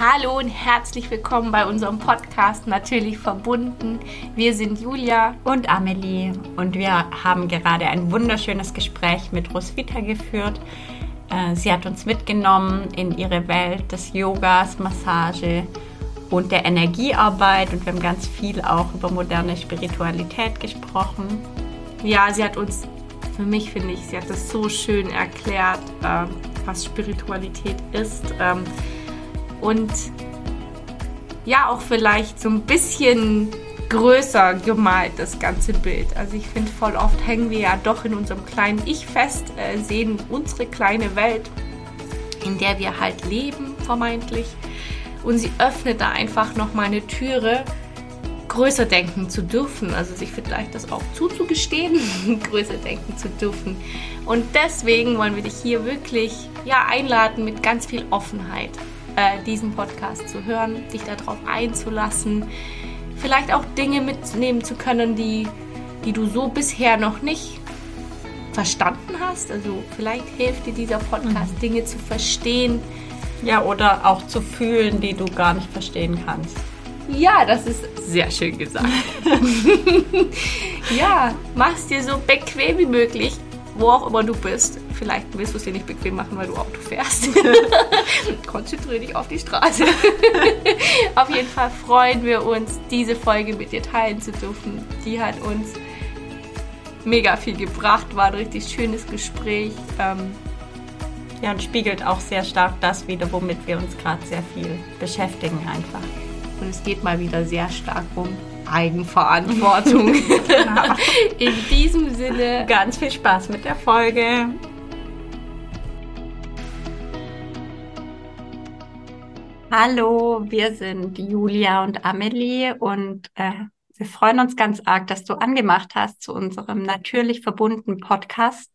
Hallo und herzlich willkommen bei unserem Podcast Natürlich verbunden. Wir sind Julia und Amelie und wir haben gerade ein wunderschönes Gespräch mit Roswitha geführt. Äh, sie hat uns mitgenommen in ihre Welt des Yogas, Massage und der Energiearbeit und wir haben ganz viel auch über moderne Spiritualität gesprochen. Ja, sie hat uns, für mich finde ich, sie hat das so schön erklärt, äh, was Spiritualität ist. Und ja, auch vielleicht so ein bisschen größer gemalt, das ganze Bild. Also ich finde, voll oft hängen wir ja doch in unserem kleinen Ich fest, äh, sehen unsere kleine Welt, in der wir halt leben, vermeintlich. Und sie öffnet da einfach nochmal eine Türe, größer denken zu dürfen. Also sich vielleicht das auch zuzugestehen, größer denken zu dürfen. Und deswegen wollen wir dich hier wirklich ja, einladen mit ganz viel Offenheit, äh, diesen Podcast zu hören, dich darauf einzulassen, vielleicht auch Dinge mitnehmen zu können, die, die du so bisher noch nicht verstanden hast. Also vielleicht hilft dir dieser Podcast, mhm. Dinge zu verstehen. Ja, oder auch zu fühlen, die du gar nicht verstehen kannst. Ja, das ist sehr schön gesagt. ja, mach es dir so bequem wie möglich, wo auch immer du bist. Vielleicht willst du es dir nicht bequem machen, weil du Auto fährst. Konzentriere dich auf die Straße. auf jeden Fall freuen wir uns, diese Folge mit dir teilen zu dürfen. Die hat uns mega viel gebracht, war ein richtig schönes Gespräch. Ähm, ja, und spiegelt auch sehr stark das wieder, womit wir uns gerade sehr viel beschäftigen einfach. Und es geht mal wieder sehr stark um Eigenverantwortung. genau. In diesem Sinne ganz viel Spaß mit der Folge. Hallo, wir sind Julia und Amelie und äh, wir freuen uns ganz arg, dass du angemacht hast zu unserem natürlich verbundenen Podcast.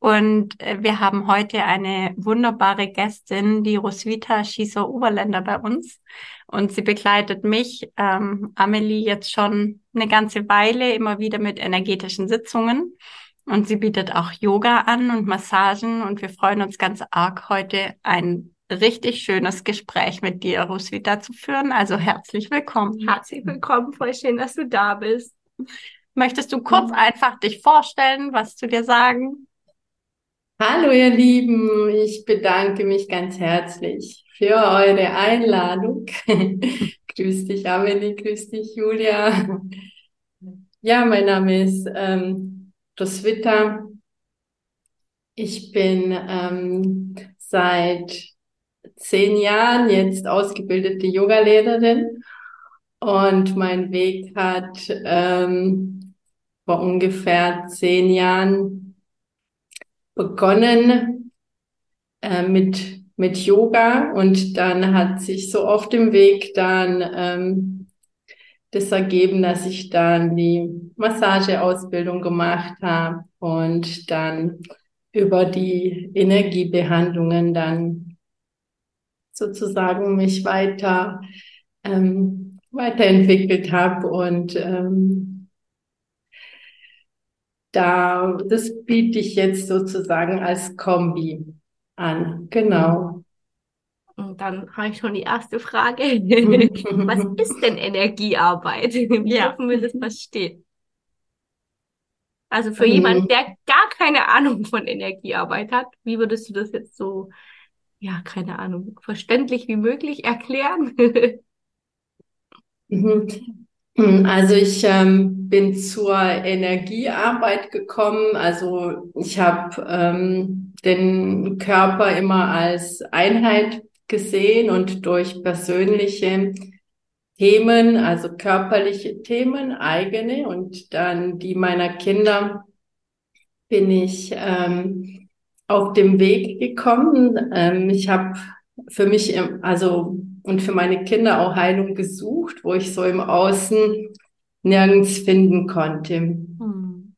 Und äh, wir haben heute eine wunderbare Gästin, die Roswitha Schießer-Oberländer bei uns. Und sie begleitet mich, ähm, Amelie, jetzt schon eine ganze Weile immer wieder mit energetischen Sitzungen. Und sie bietet auch Yoga an und Massagen. Und wir freuen uns ganz arg, heute ein richtig schönes Gespräch mit dir, Roswitha, zu führen. Also herzlich willkommen. Herzlich willkommen, voll schön, dass du da bist. Möchtest du kurz mhm. einfach dich vorstellen, was zu dir sagen? Hallo ihr Lieben, ich bedanke mich ganz herzlich für eure Einladung. grüß dich Amelie, grüß dich Julia. Ja, mein Name ist ähm, Roswitha. Ich bin ähm, seit zehn Jahren jetzt ausgebildete Yogalehrerin und mein Weg hat ähm, vor ungefähr zehn Jahren begonnen äh, mit, mit Yoga und dann hat sich so auf dem Weg dann ähm, das ergeben, dass ich dann die Massageausbildung gemacht habe und dann über die Energiebehandlungen dann sozusagen mich weiter ähm, weiterentwickelt habe und ähm, da, das biete ich jetzt sozusagen als Kombi an. Genau. Und dann habe ich schon die erste Frage. Was ist denn Energiearbeit? Wie ja. dürfen wir das verstehen? Also für mhm. jemanden, der gar keine Ahnung von Energiearbeit hat, wie würdest du das jetzt so, ja, keine Ahnung, verständlich wie möglich erklären? Mhm. Also ich ähm, bin zur Energiearbeit gekommen. Also ich habe ähm, den Körper immer als Einheit gesehen und durch persönliche Themen, also körperliche Themen, eigene und dann die meiner Kinder, bin ich ähm, auf dem Weg gekommen. Ähm, ich habe für mich, also und für meine Kinder auch Heilung gesucht, wo ich so im Außen nirgends finden konnte. Hm.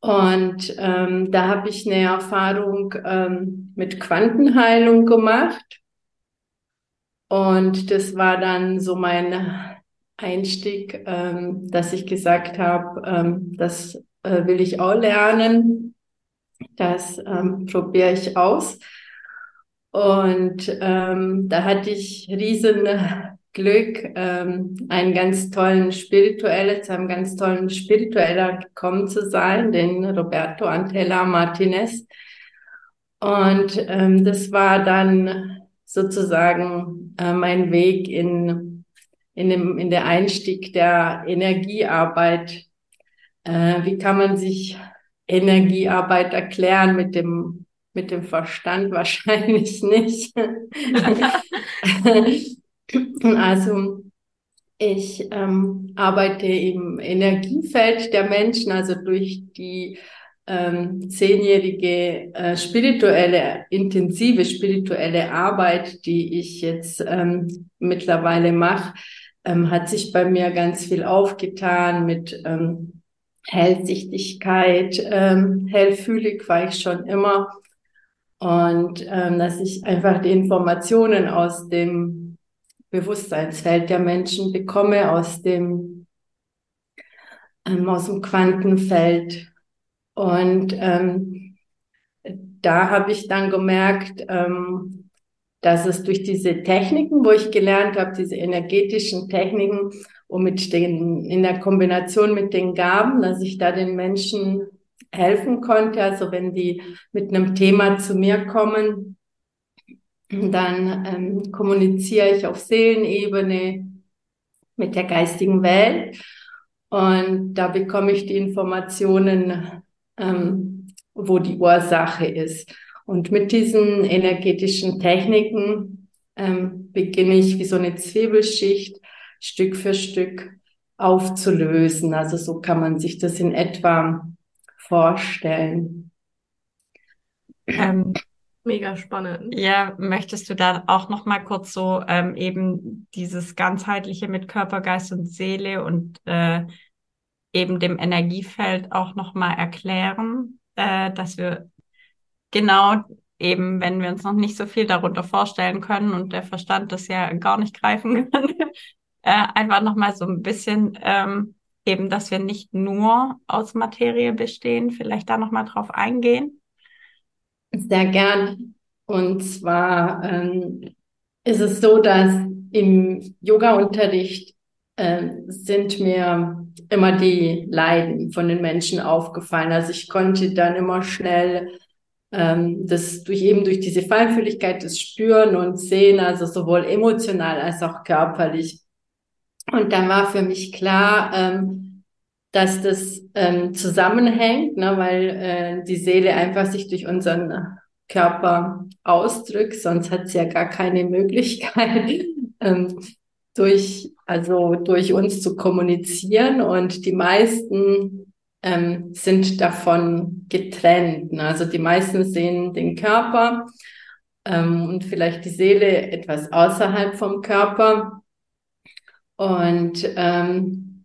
Und ähm, da habe ich eine Erfahrung ähm, mit Quantenheilung gemacht. Und das war dann so mein Einstieg, ähm, dass ich gesagt habe, ähm, das äh, will ich auch lernen. Das ähm, probiere ich aus. Und ähm, da hatte ich riesen Glück, ähm, einen ganz tollen spirituellen, zu einem ganz tollen spiritueller gekommen zu sein, den Roberto Antella Martinez. Und ähm, das war dann sozusagen äh, mein Weg in, in, dem, in der Einstieg der Energiearbeit. Äh, wie kann man sich Energiearbeit erklären mit dem, mit dem Verstand? Wahrscheinlich nicht. also, ich ähm, arbeite im Energiefeld der Menschen, also durch die ähm, zehnjährige äh, spirituelle, intensive spirituelle Arbeit, die ich jetzt ähm, mittlerweile mache, ähm, hat sich bei mir ganz viel aufgetan mit ähm, Hellsichtigkeit, ähm, hellfühlig war ich schon immer und ähm, dass ich einfach die Informationen aus dem Bewusstseinsfeld der Menschen bekomme, aus dem ähm, aus dem Quantenfeld. Und ähm, da habe ich dann gemerkt, ähm, dass es durch diese Techniken, wo ich gelernt habe, diese energetischen Techniken und mit den, in der Kombination mit den Gaben, dass ich da den Menschen helfen konnte. Also wenn die mit einem Thema zu mir kommen, dann ähm, kommuniziere ich auf Seelenebene mit der geistigen Welt und da bekomme ich die Informationen ähm, wo die Ursache ist. Und mit diesen energetischen Techniken ähm, beginne ich wie so eine Zwiebelschicht Stück für Stück aufzulösen. Also so kann man sich das in etwa vorstellen. Ähm, Mega spannend. Ja, möchtest du da auch noch mal kurz so ähm, eben dieses ganzheitliche mit Körper, Geist und Seele und äh, eben dem Energiefeld auch nochmal erklären, äh, dass wir genau eben, wenn wir uns noch nicht so viel darunter vorstellen können und der Verstand das ja gar nicht greifen kann, äh, einfach nochmal so ein bisschen ähm, eben, dass wir nicht nur aus Materie bestehen, vielleicht da nochmal drauf eingehen. Sehr gern. Und zwar ähm, ist es so, dass im Yoga-Unterricht äh, sind mir immer die Leiden von den Menschen aufgefallen. Also ich konnte dann immer schnell ähm, das durch eben durch diese Feinfühligkeit das Spüren und Sehen, also sowohl emotional als auch körperlich. Und dann war für mich klar, ähm, dass das ähm, zusammenhängt, ne, weil äh, die Seele einfach sich durch unseren Körper ausdrückt, sonst hat sie ja gar keine Möglichkeit, ähm, durch, also durch uns zu kommunizieren und die meisten ähm, sind davon getrennt. Ne? Also die meisten sehen den Körper ähm, und vielleicht die Seele etwas außerhalb vom Körper. Und ähm,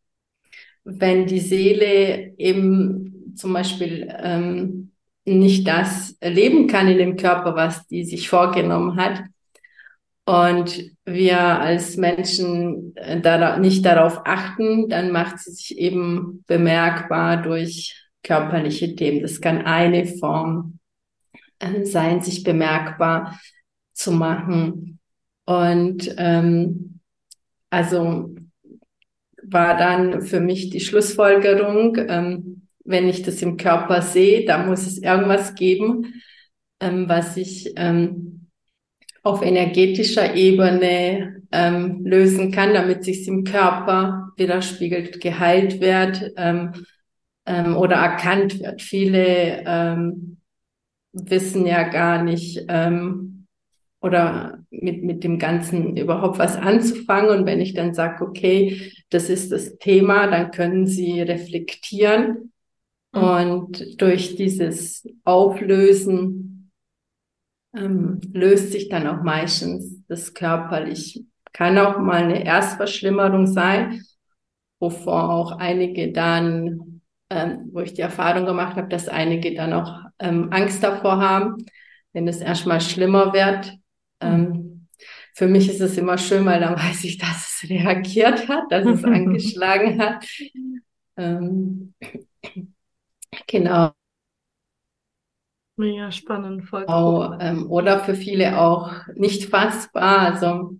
wenn die Seele eben zum Beispiel ähm, nicht das erleben kann in dem Körper, was die sich vorgenommen hat, und wir als Menschen äh, da nicht darauf achten, dann macht sie sich eben bemerkbar durch körperliche Themen. Das kann eine Form äh, sein, sich bemerkbar zu machen. Und ähm, also war dann für mich die Schlussfolgerung, ähm, wenn ich das im Körper sehe, da muss es irgendwas geben, ähm, was ich ähm, auf energetischer Ebene ähm, lösen kann, damit sich im Körper widerspiegelt, geheilt wird ähm, ähm, oder erkannt wird. Viele wissen ja gar nicht ähm, oder mit, mit dem Ganzen überhaupt was anzufangen. Und wenn ich dann sage, okay, das ist das Thema, dann können sie reflektieren. Mhm. Und durch dieses Auflösen ähm, löst sich dann auch meistens das körperlich. Kann auch mal eine Erstverschlimmerung sein, wovor auch einige dann, ähm, wo ich die Erfahrung gemacht habe, dass einige dann auch ähm, Angst davor haben, wenn es erstmal schlimmer wird. Ähm, für mich ist es immer schön, weil dann weiß ich, dass es reagiert hat, dass es angeschlagen hat. Ähm, genau. Mega spannend, voll cool. ähm, oder für viele auch nicht fassbar. Also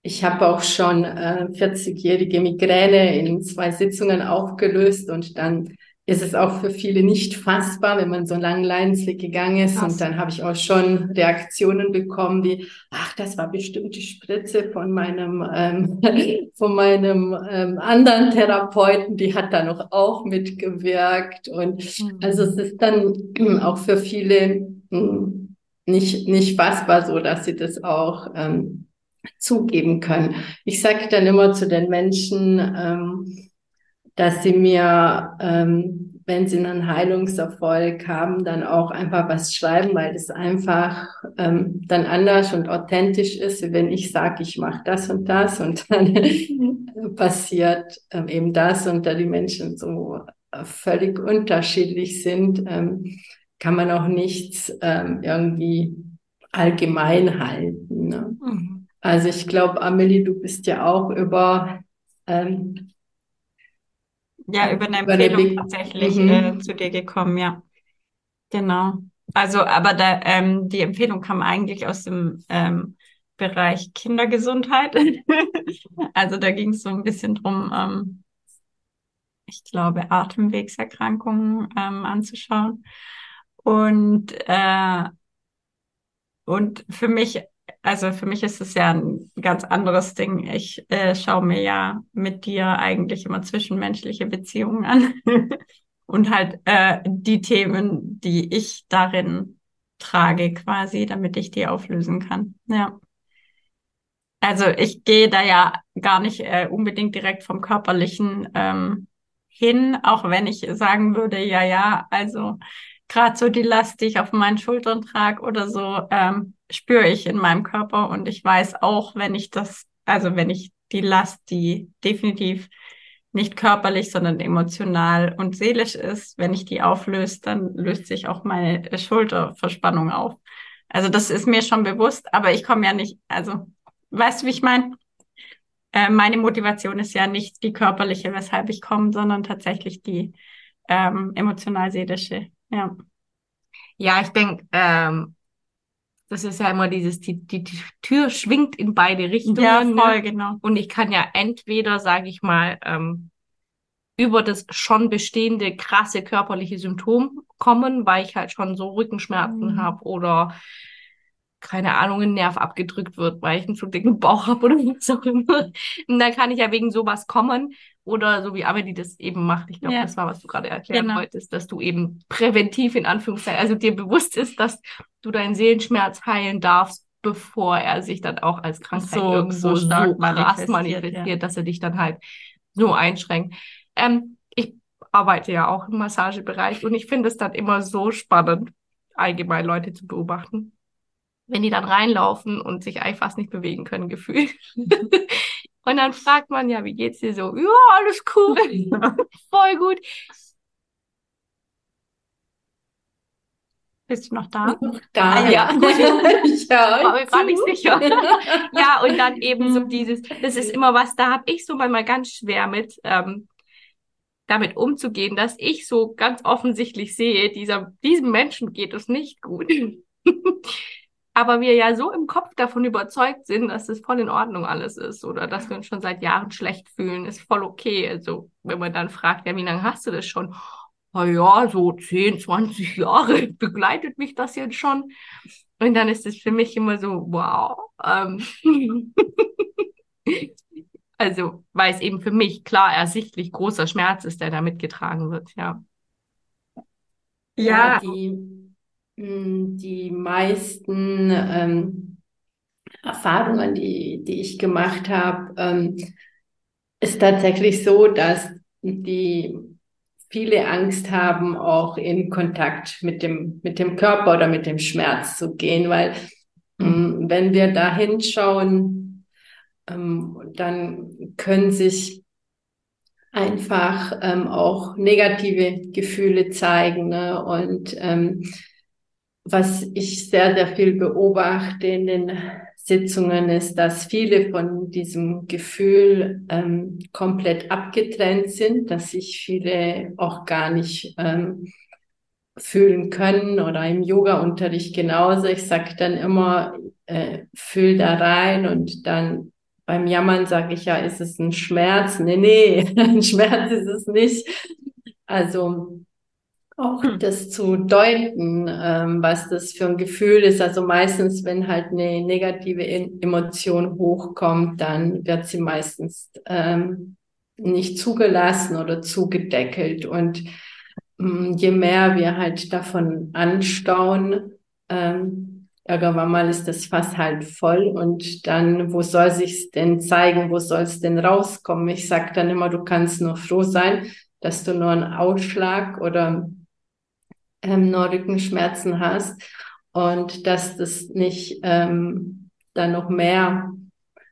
ich habe auch schon äh, 40-jährige Migräne in zwei Sitzungen aufgelöst und dann ist es auch für viele nicht fassbar, wenn man so einen langen Leidensweg gegangen ist. Krass. Und dann habe ich auch schon Reaktionen bekommen, wie, ach, das war bestimmt die Spritze von meinem, ähm, von meinem ähm, anderen Therapeuten, die hat da noch auch mitgewirkt. Und mhm. also es ist dann auch für viele hm, nicht, nicht fassbar so, dass sie das auch ähm, zugeben können. Ich sage dann immer zu den Menschen, ähm, dass sie mir, ähm, wenn sie einen Heilungserfolg haben, dann auch einfach was schreiben, weil das einfach ähm, dann anders und authentisch ist, wenn ich sage, ich mache das und das und dann passiert ähm, eben das und da die Menschen so äh, völlig unterschiedlich sind, ähm, kann man auch nichts ähm, irgendwie allgemein halten. Ne? Mhm. Also ich glaube, Amelie, du bist ja auch über ähm, ja, über eine Empfehlung über tatsächlich mhm. äh, zu dir gekommen, ja. Genau. Also, aber da, ähm, die Empfehlung kam eigentlich aus dem ähm, Bereich Kindergesundheit. also da ging es so ein bisschen drum, ähm, ich glaube, Atemwegserkrankungen ähm, anzuschauen. Und, äh, und für mich also für mich ist es ja ein ganz anderes Ding. Ich äh, schaue mir ja mit dir eigentlich immer zwischenmenschliche Beziehungen an und halt äh, die Themen, die ich darin trage quasi, damit ich die auflösen kann. Ja. Also ich gehe da ja gar nicht äh, unbedingt direkt vom körperlichen ähm, hin, auch wenn ich sagen würde, ja, ja, also gerade so die Last, die ich auf meinen Schultern trage oder so, ähm, spüre ich in meinem Körper und ich weiß auch, wenn ich das, also wenn ich die Last, die definitiv nicht körperlich, sondern emotional und seelisch ist, wenn ich die auflöst, dann löst sich auch meine Schulterverspannung auf. Also das ist mir schon bewusst, aber ich komme ja nicht, also weißt du, wie ich meine? Äh, meine Motivation ist ja nicht die körperliche, weshalb ich komme, sondern tatsächlich die ähm, emotional-seelische. Ja. Ja, ich denke, ähm, das ist ja immer dieses, die, die, die Tür schwingt in beide Richtungen. Ja, ne? voll, ne? genau. Und ich kann ja entweder, sage ich mal, ähm, über das schon bestehende krasse körperliche Symptom kommen, weil ich halt schon so Rückenschmerzen mhm. habe oder keine Ahnung, ein Nerv abgedrückt wird, weil ich einen zu dicken Bauch habe oder was auch immer. Und dann kann ich ja wegen sowas kommen. Oder so wie Amelie das eben macht. Ich glaube, ja. das war, was du gerade erklären genau. wolltest, dass du eben präventiv in Anführungszeichen, also dir bewusst ist, dass du deinen Seelenschmerz heilen darfst, bevor er sich dann auch als Krankheit so, irgendwo so, stark so manifestiert, manifestiert ja. dass er dich dann halt so einschränkt. Ähm, ich arbeite ja auch im Massagebereich und ich finde es dann immer so spannend, allgemein Leute zu beobachten wenn die dann reinlaufen und sich eigentlich fast nicht bewegen können, gefühlt. und dann fragt man ja, wie geht's dir so? Ja, alles cool. Voll gut. Bist du noch da? Da, ah, ja. ja, aber ich war nicht sicher. ja, und dann eben so dieses, das ist immer was, da habe ich so manchmal ganz schwer mit, ähm, damit umzugehen, dass ich so ganz offensichtlich sehe, dieser, diesem Menschen geht es nicht gut aber wir ja so im Kopf davon überzeugt sind, dass es voll in Ordnung alles ist oder dass wir uns schon seit Jahren schlecht fühlen, ist voll okay. Also wenn man dann fragt, ja, wie lange hast du das schon? Na ja, so 10, 20 Jahre begleitet mich das jetzt schon. Und dann ist es für mich immer so, wow. Ähm also, weil es eben für mich klar ersichtlich großer Schmerz ist, der da mitgetragen wird, ja. Ja, ja die hm, die meisten ähm, Erfahrungen, die, die ich gemacht habe, ähm, ist tatsächlich so, dass die viele Angst haben, auch in Kontakt mit dem, mit dem Körper oder mit dem Schmerz zu gehen, weil ähm, wenn wir da hinschauen, ähm, dann können sich einfach ähm, auch negative Gefühle zeigen. Ne? Und ähm, was ich sehr, sehr viel beobachte in den Sitzungen ist, dass viele von diesem Gefühl ähm, komplett abgetrennt sind, dass sich viele auch gar nicht ähm, fühlen können oder im Yoga-Unterricht genauso. Ich sage dann immer, äh, fühl da rein und dann beim Jammern sage ich ja, ist es ein Schmerz? Nee, nee, ein Schmerz ist es nicht. Also auch hm. das zu deuten, ähm, was das für ein Gefühl ist. Also meistens, wenn halt eine negative Emotion hochkommt, dann wird sie meistens ähm, nicht zugelassen oder zugedeckelt. Und ähm, je mehr wir halt davon anstauen, ähm, irgendwann mal ist das Fass halt voll und dann, wo soll sich's denn zeigen, wo soll es denn rauskommen? Ich sag dann immer, du kannst nur froh sein, dass du nur einen Ausschlag oder ähm, Rückenschmerzen hast und dass das nicht ähm, dann noch mehr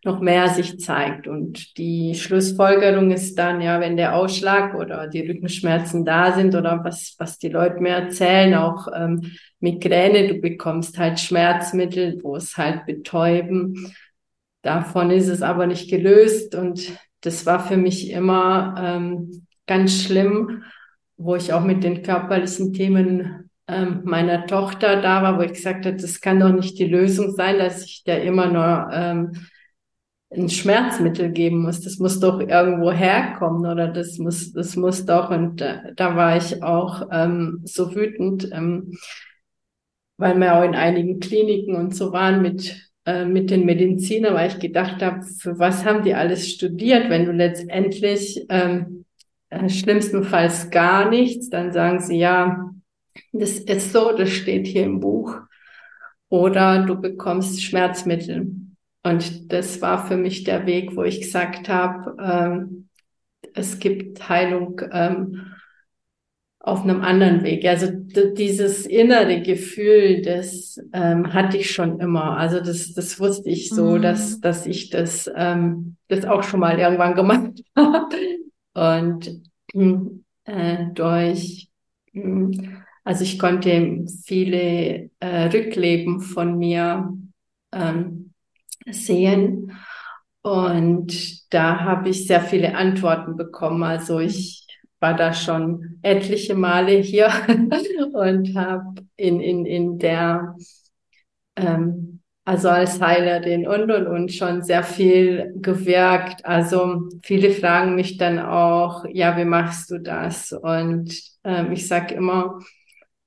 noch mehr sich zeigt. Und die Schlussfolgerung ist dann, ja, wenn der Ausschlag oder die Rückenschmerzen da sind oder was, was die Leute mir erzählen, auch ähm, Migräne, du bekommst halt Schmerzmittel, wo es halt betäuben. Davon ist es aber nicht gelöst und das war für mich immer ähm, ganz schlimm, wo ich auch mit den körperlichen Themen ähm, meiner Tochter da war, wo ich gesagt habe, das kann doch nicht die Lösung sein, dass ich da immer nur ähm, ein Schmerzmittel geben muss. Das muss doch irgendwo herkommen oder das muss, das muss doch. Und äh, da war ich auch ähm, so wütend, ähm, weil wir auch in einigen Kliniken und so waren mit äh, mit den Medizinern, weil ich gedacht habe, für was haben die alles studiert, wenn du letztendlich ähm, äh, schlimmstenfalls gar nichts, dann sagen sie ja, das ist so, das steht hier im Buch. Oder du bekommst Schmerzmittel. Und das war für mich der Weg, wo ich gesagt habe, ähm, es gibt Heilung ähm, auf einem anderen Weg. Also dieses innere Gefühl, das ähm, hatte ich schon immer. Also das, das wusste ich so, mhm. dass, dass ich das, ähm, das auch schon mal irgendwann gemacht habe. Und äh, durch, also ich konnte viele äh, Rückleben von mir ähm, sehen. Und da habe ich sehr viele Antworten bekommen. Also ich war da schon etliche Male hier und habe in, in, in der, ähm, also als Heilerin und und und schon sehr viel gewirkt. Also viele fragen mich dann auch, ja, wie machst du das? Und ähm, ich sage immer,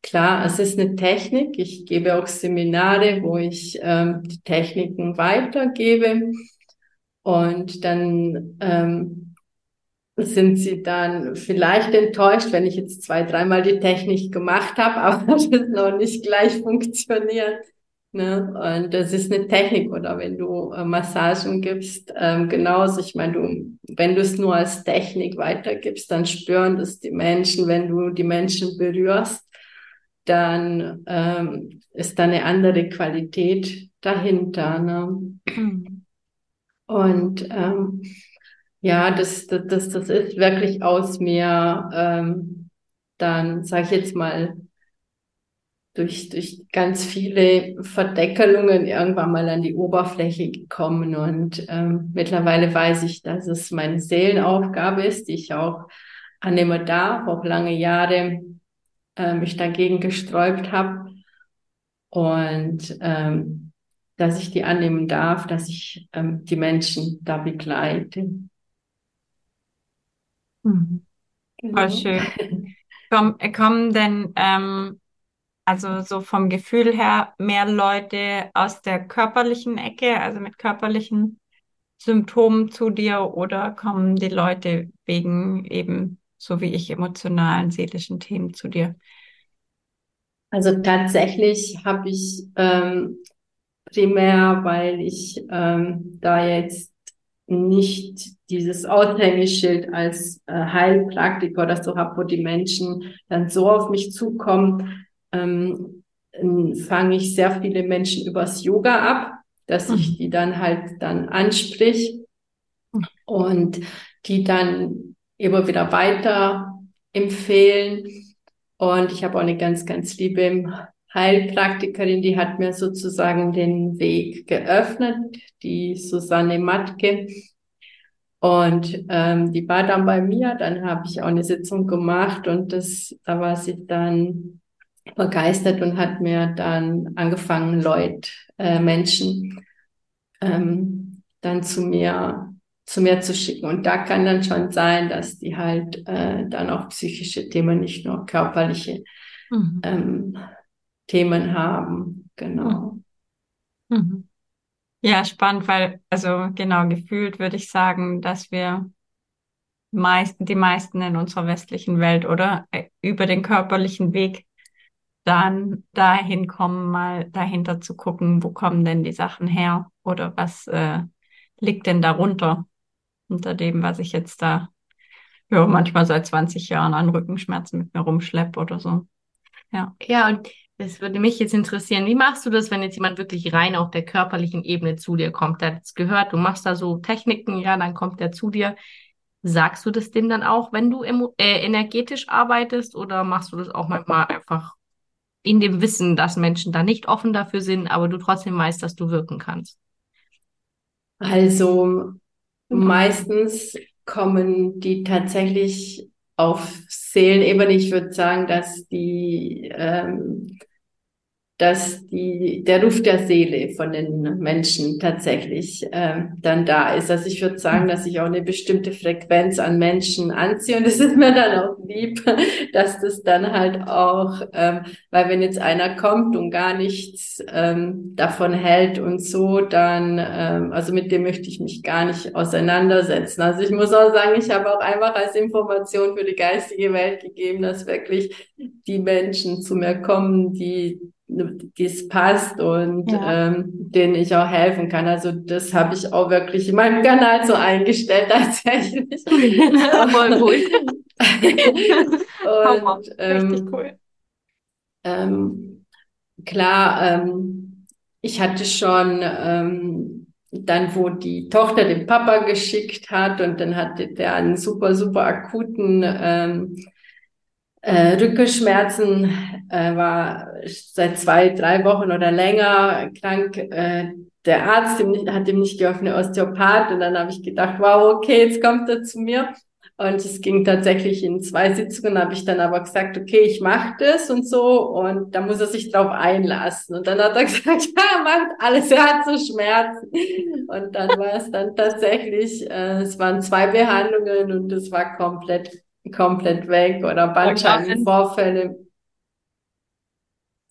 Klar, es ist eine Technik. Ich gebe auch Seminare, wo ich ähm, die Techniken weitergebe. Und dann ähm, sind sie dann vielleicht enttäuscht, wenn ich jetzt zwei, dreimal die Technik gemacht habe, aber das noch nicht gleich funktioniert. Ne? Und das ist eine Technik oder wenn du äh, Massagen gibst, ähm, genauso. Ich meine, du, wenn du es nur als Technik weitergibst, dann spüren das die Menschen, wenn du die Menschen berührst dann ähm, ist da eine andere Qualität dahinter. Ne? Und ähm, ja, das, das, das, das ist wirklich aus mir ähm, dann, sage ich jetzt mal, durch, durch ganz viele Verdeckelungen irgendwann mal an die Oberfläche gekommen. Und ähm, mittlerweile weiß ich, dass es meine Seelenaufgabe ist, die ich auch annehmen darf, auch lange Jahre äh, mich dagegen gesträubt habe und ähm, dass ich die annehmen darf, dass ich ähm, die Menschen da begleite. Mhm. Genau. Voll schön. Komm, kommen denn ähm, also so vom Gefühl her mehr Leute aus der körperlichen Ecke, also mit körperlichen Symptomen zu dir oder kommen die Leute wegen eben so wie ich emotionalen, seelischen Themen zu dir? Also tatsächlich habe ich ähm, primär, weil ich ähm, da jetzt nicht dieses Aushängeschild als äh, Heilpraktiker oder so habe, wo die Menschen dann so auf mich zukommen, ähm, fange ich sehr viele Menschen übers Yoga ab, dass ich mhm. die dann halt dann ansprich und die dann immer wieder weiter empfehlen. Und ich habe auch eine ganz, ganz liebe Heilpraktikerin, die hat mir sozusagen den Weg geöffnet, die Susanne Matke. Und ähm, die war dann bei mir, dann habe ich auch eine Sitzung gemacht und das, da war sie dann begeistert und hat mir dann angefangen, Leute, äh, Menschen ähm, dann zu mir zu mir zu schicken. Und da kann dann schon sein, dass die halt äh, dann auch psychische Themen, nicht nur körperliche mhm. ähm, Themen haben. Genau. Mhm. mhm. Ja, spannend, weil, also genau, gefühlt würde ich sagen, dass wir meisten, die meisten in unserer westlichen Welt oder äh, über den körperlichen Weg dann dahin kommen, mal dahinter zu gucken, wo kommen denn die Sachen her oder was äh, liegt denn darunter, unter dem, was ich jetzt da ja, manchmal seit 20 Jahren an Rückenschmerzen mit mir rumschleppe oder so. Ja. Ja, und das würde mich jetzt interessieren. Wie machst du das, wenn jetzt jemand wirklich rein auf der körperlichen Ebene zu dir kommt? Der hat es gehört, du machst da so Techniken, ja, dann kommt der zu dir. Sagst du das dem dann auch, wenn du äh, energetisch arbeitest oder machst du das auch manchmal einfach in dem Wissen, dass Menschen da nicht offen dafür sind, aber du trotzdem weißt, dass du wirken kannst? Also meistens kommen die tatsächlich auf Seelenebene. Ich würde sagen, dass die ähm, dass die, der Ruf der Seele von den Menschen tatsächlich äh, dann da ist. Also ich würde sagen, dass ich auch eine bestimmte Frequenz an Menschen anziehe und es ist mir dann auch lieb, dass das dann halt auch, ähm, weil wenn jetzt einer kommt und gar nichts ähm, davon hält und so, dann, ähm, also mit dem möchte ich mich gar nicht auseinandersetzen. Also ich muss auch sagen, ich habe auch einfach als Information für die geistige Welt gegeben, dass wirklich die Menschen zu mir kommen, die dies passt und ja. ähm, denen ich auch helfen kann. Also das habe ich auch wirklich in meinem Kanal so eingestellt tatsächlich. Voll gut. und ähm, Richtig cool. Ähm, klar, ähm, ich hatte schon ähm, dann, wo die Tochter den Papa geschickt hat und dann hatte der einen super, super akuten ähm, äh, Rückenschmerzen, äh, war seit zwei, drei Wochen oder länger krank. Äh, der Arzt dem, hat ihm nicht geholfen, der Osteopath. Und dann habe ich gedacht, wow, okay, jetzt kommt er zu mir. Und es ging tatsächlich in zwei Sitzungen, habe ich dann aber gesagt, okay, ich mache das und so. Und da muss er sich drauf einlassen. Und dann hat er gesagt, ja, macht alles, er hat so Schmerzen. Und dann war es dann tatsächlich, äh, es waren zwei Behandlungen und es war komplett komplett weg oder Bandscheibenvorfälle.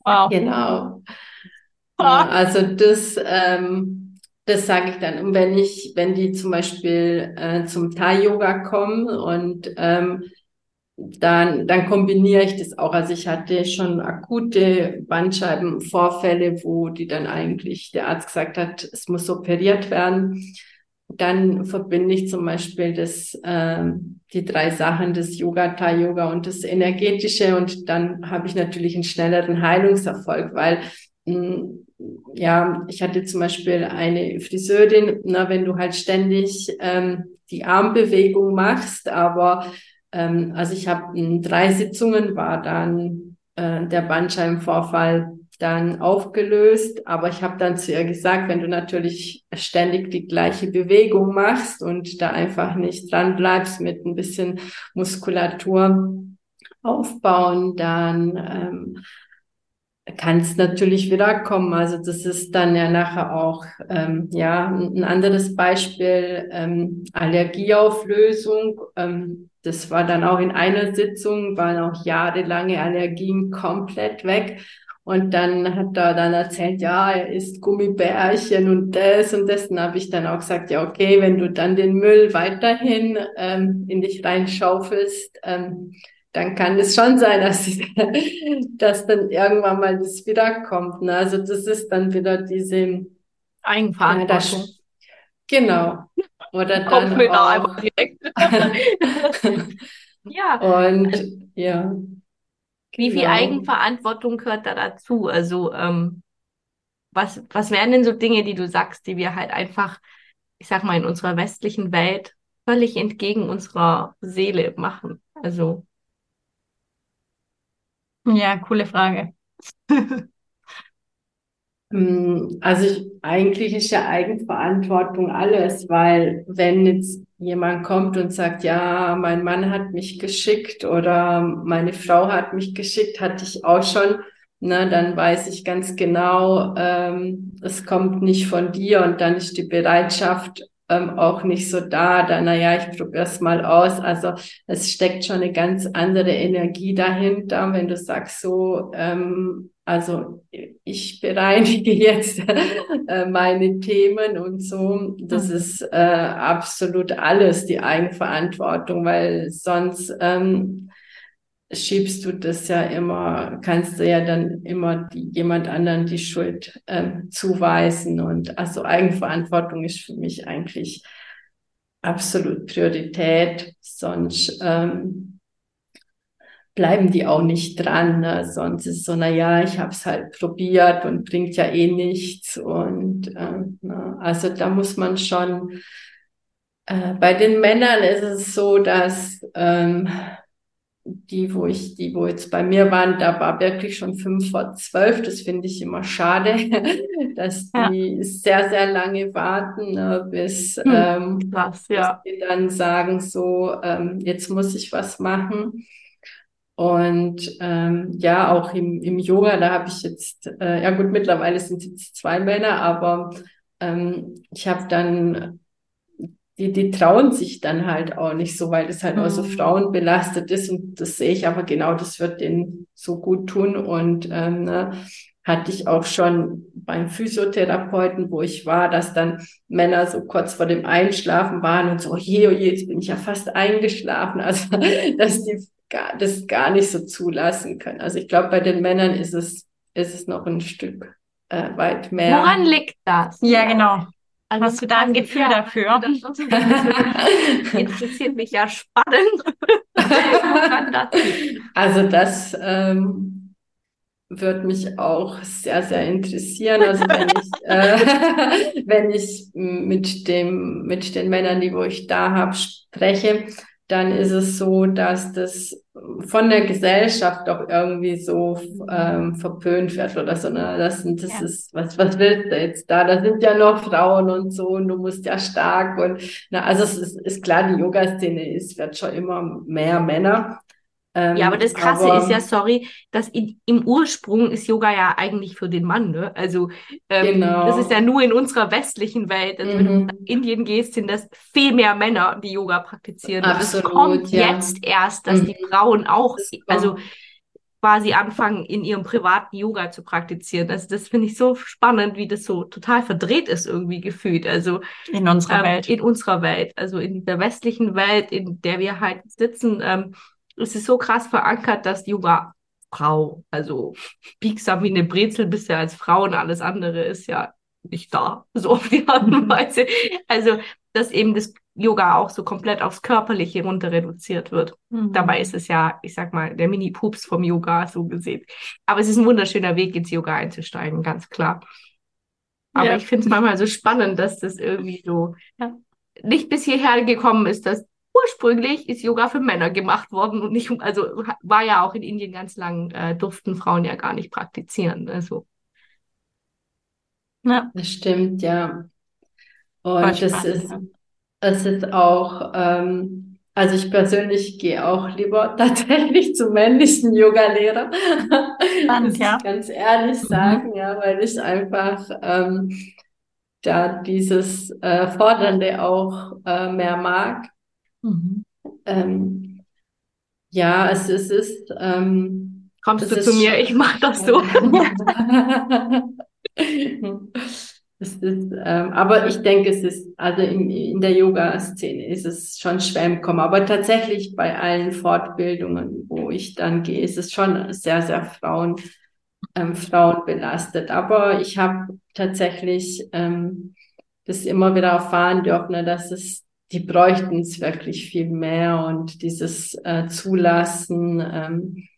Wow. Genau. Ja, also das, ähm, das sage ich dann. Und wenn ich, wenn die zum Beispiel äh, zum Thai-Yoga kommen und ähm, dann, dann kombiniere ich das auch. Also ich hatte schon akute Bandscheibenvorfälle, wo die dann eigentlich der Arzt gesagt hat, es muss operiert werden dann verbinde ich zum Beispiel das, äh, die drei Sachen, das Yoga, Thai-Yoga und das Energetische. Und dann habe ich natürlich einen schnelleren Heilungserfolg, weil mh, hm, ja, ich hatte zum Beispiel eine Friseurin, na, wenn du halt ständig ähm, die Armbewegung machst, aber ähm, also ich habe hm, drei Sitzungen war dann äh, der Bandscheibenvorfall dann aufgelöst. Aber ich habe dann zu ihr gesagt, wenn du natürlich ständig die gleiche Bewegung machst und da einfach nicht dran bleibst mit ein bisschen Muskulatur aufbauen, dann ähm, kann es natürlich wieder kommen. Also das ist dann ja nachher auch ähm, ja ein anderes Beispiel ähm, Allergieauflösung. Ähm, das war dann auch in einer Sitzung, waren auch jahrelange Allergien komplett weg. Und dann hat er dann erzählt, ja, er isst Gummibärchen und das und das. Dann habe ich dann auch gesagt, ja, okay, wenn du dann den Müll weiterhin ähm, in dich reinschaufelst, ähm, dann kann es schon sein, dass, dass dann irgendwann mal das wiederkommt. Ne? Also das ist dann wieder diese Eigenverantwortung. Ja, genau. Oder dann auch, ja. Und ja. Wie viel genau. Eigenverantwortung gehört da dazu? Also, ähm, was, was wären denn so Dinge, die du sagst, die wir halt einfach, ich sag mal, in unserer westlichen Welt völlig entgegen unserer Seele machen? Also. Ja, coole Frage. Mm, also ich, eigentlich ist ja Eigenverantwortung alles, weil wenn jetzt jemand kommt und sagt, ja, mein Mann hat mich geschickt oder meine Frau hat mich geschickt, hatte ich auch schon, ne, dann weiß ich ganz genau, ähm, es kommt nicht von dir und dann ist die Bereitschaft ähm, auch nicht so da, dann, naja, ich probiere es mal aus. Also es steckt schon eine ganz andere Energie dahinter, wenn du sagst so, ähm, also ich bereinige jetzt äh, meine Themen und so. Das mhm. ist äh, absolut alles die Eigenverantwortung, weil sonst ähm, schiebst du das ja immer, kannst du ja dann immer die, jemand anderen die Schuld ähm, zuweisen. Und also Eigenverantwortung ist für mich eigentlich absolut Priorität, sonst ähm, bleiben die auch nicht dran. Ne? Sonst ist so, na ja, ich habe es halt probiert und bringt ja eh nichts. Und äh, na, also da muss man schon. Äh, bei den Männern ist es so, dass ähm, die, wo ich, die, wo jetzt bei mir waren, da war wirklich schon fünf vor zwölf. Das finde ich immer schade, dass die ja. sehr, sehr lange warten, ne, bis, hm, ähm, was, ja. bis die dann sagen, so, ähm, jetzt muss ich was machen. Und ähm, ja, auch im, im Yoga, da habe ich jetzt, äh, ja gut, mittlerweile sind es jetzt zwei Männer, aber ähm, ich habe dann die, die trauen sich dann halt auch nicht so, weil das halt mhm. auch so. Frauen belastet ist und das sehe ich aber genau, das wird denen so gut tun und ähm, ne, hatte ich auch schon beim Physiotherapeuten, wo ich war, dass dann Männer so kurz vor dem Einschlafen waren und so, oh je, oh je, jetzt bin ich ja fast eingeschlafen, also dass die gar, das gar nicht so zulassen können. Also ich glaube, bei den Männern ist es, ist es noch ein Stück äh, weit mehr. Woran liegt das? Ja, genau. Also Hast du da ein Gefühl ja, dafür? Das interessiert mich ja spannend. also das ähm, wird mich auch sehr, sehr interessieren. Also wenn ich, äh, wenn ich mit dem, mit den Männern, die wo ich da habe, spreche, dann ist es so, dass das von der Gesellschaft auch irgendwie so ähm, verpönt wird oder so. Ne? Das, das ja. ist, was, was willst du jetzt da? Da sind ja noch Frauen und so und du musst ja stark und na, also es ist, ist klar, die Yoga-Szene ist, wird schon immer mehr Männer. Ähm, ja, aber das Krasse aber, ist ja, sorry, dass in, im Ursprung ist Yoga ja eigentlich für den Mann, ne? Also ähm, genau. das ist ja nur in unserer westlichen Welt. Also mhm. wenn du mhm. nach Indien gehst, sind das viel mehr Männer, die Yoga praktizieren. Absolut, Und es kommt ja. jetzt erst, dass mhm. die Frauen auch, also quasi anfangen, in ihrem privaten Yoga zu praktizieren. Also das finde ich so spannend, wie das so total verdreht ist irgendwie gefühlt. Also in unserer ähm, Welt. In unserer Welt, also in der westlichen Welt, in der wir halt sitzen. Ähm, es ist so krass verankert, dass Yoga Frau, also biegsam wie eine Brezel bist ja als Frau und alles andere ist ja nicht da, so auf die Art und Weise. Also, dass eben das Yoga auch so komplett aufs Körperliche runter reduziert wird. Mhm. Dabei ist es ja, ich sag mal, der Mini-Pups vom Yoga so gesehen. Aber es ist ein wunderschöner Weg, ins Yoga einzusteigen, ganz klar. Aber ja. ich finde es manchmal so spannend, dass das irgendwie so ja, nicht bis hierher gekommen ist, dass ursprünglich ist Yoga für Männer gemacht worden und nicht, also war ja auch in Indien ganz lang, äh, durften Frauen ja gar nicht praktizieren. Also. Ja. Das stimmt, ja. Und das ist, es ist auch, ähm, also ich persönlich gehe auch lieber tatsächlich zum männlichen Yoga-Lehrer. Muss ja. ganz ehrlich mhm. sagen, mhm. ja, weil ich einfach ähm, da dieses äh, Fordernde auch äh, mehr mag. Mhm. Ähm, ja, es, es ist. Ähm, Kommst du zu mir? Ich mache das so. es ist, ähm, aber ich denke, es ist, also in, in der Yoga-Szene ist es schon schwer im Kommen. Aber tatsächlich bei allen Fortbildungen, wo ich dann gehe, ist es schon sehr, sehr Frauen, ähm, Frauen belastet. Aber ich habe tatsächlich ähm, das immer wieder erfahren dürfen, dass es die bräuchten es wirklich viel mehr und dieses äh, Zulassen ähm,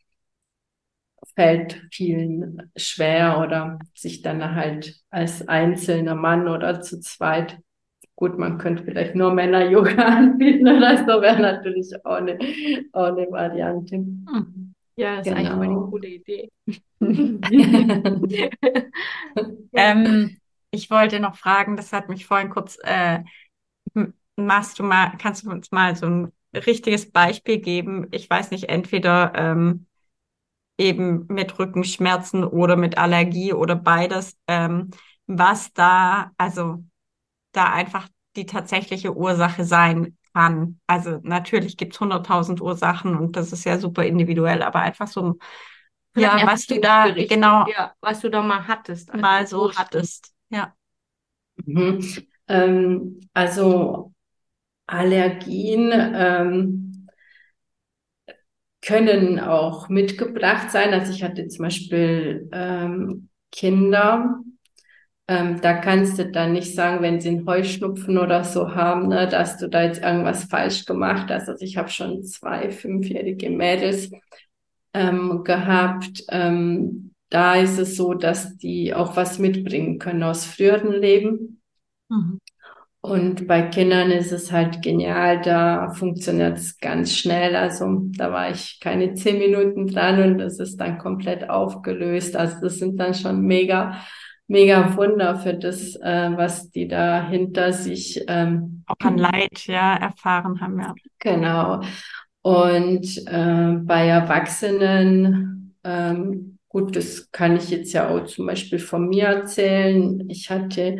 fällt vielen schwer oder sich dann halt als einzelner Mann oder zu zweit Gut, man könnte vielleicht nur Männer-Yoga anbieten oder so, wäre natürlich auch eine, auch eine Variante. Hm. Ja, das genau. ist eigentlich mal eine coole Idee. ähm, ich wollte noch fragen, das hat mich vorhin kurz, äh, machst du mal, kannst du uns mal so ein richtiges Beispiel geben? Ich weiß nicht, entweder ähm, eben mit Rückenschmerzen oder mit Allergie oder beides, ähm, was da, also da einfach die tatsächliche Ursache sein kann. Also natürlich gibt es hunderttausend Ursachen und das ist ja super individuell, aber einfach so, ja, was du da, genau, ja, was du da mal hattest. Mal so hattest, ja. Mhm. Ähm, also Allergien ähm, können auch mitgebracht sein. Also ich hatte zum Beispiel ähm, Kinder, ähm, da kannst du dann nicht sagen, wenn sie einen Heuschnupfen oder so haben, ne, dass du da jetzt irgendwas falsch gemacht hast. Also ich habe schon zwei fünfjährige Mädels ähm, gehabt. Ähm, da ist es so, dass die auch was mitbringen können aus früheren Leben. Mhm. Und bei Kindern ist es halt genial, da funktioniert es ganz schnell. Also da war ich keine zehn Minuten dran und es ist dann komplett aufgelöst. Also das sind dann schon mega, mega Wunder für das, äh, was die da hinter sich ähm, auch an Leid ja erfahren haben. Ja. Genau. Und äh, bei Erwachsenen, ähm, gut, das kann ich jetzt ja auch zum Beispiel von mir erzählen. Ich hatte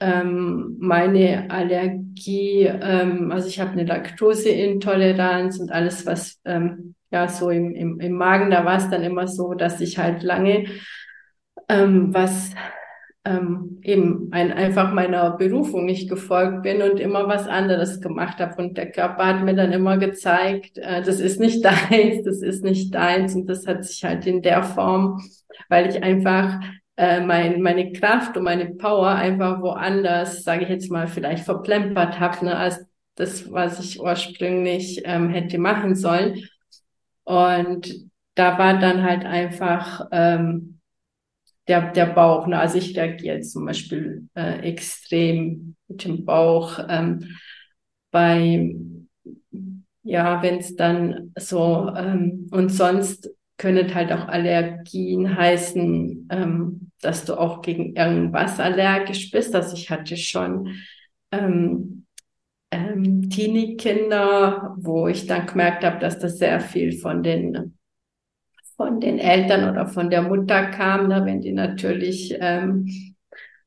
ähm, meine Allergie, ähm, also ich habe eine Laktoseintoleranz und alles, was ähm, ja so im, im, im Magen, da war es dann immer so, dass ich halt lange ähm, was ähm, eben ein, einfach meiner Berufung nicht gefolgt bin und immer was anderes gemacht habe. Und der Körper hat mir dann immer gezeigt, äh, das ist nicht deins, das ist nicht deins. Und das hat sich halt in der Form, weil ich einfach äh, mein, meine Kraft und meine Power einfach woanders, sage ich jetzt mal, vielleicht verplempert habe, ne, als das, was ich ursprünglich ähm, hätte machen sollen. Und da war dann halt einfach ähm, der, der Bauch. Ne? Also ich reagiere zum Beispiel äh, extrem mit dem Bauch. Ähm, bei, ja, wenn es dann so, ähm, und sonst können halt auch Allergien heißen, ähm, dass du auch gegen irgendwas allergisch bist. Also ich hatte schon ähm, ähm, Teenie-Kinder, wo ich dann gemerkt habe, dass das sehr viel von den von den Eltern oder von der Mutter kam, da wenn die natürlich ähm,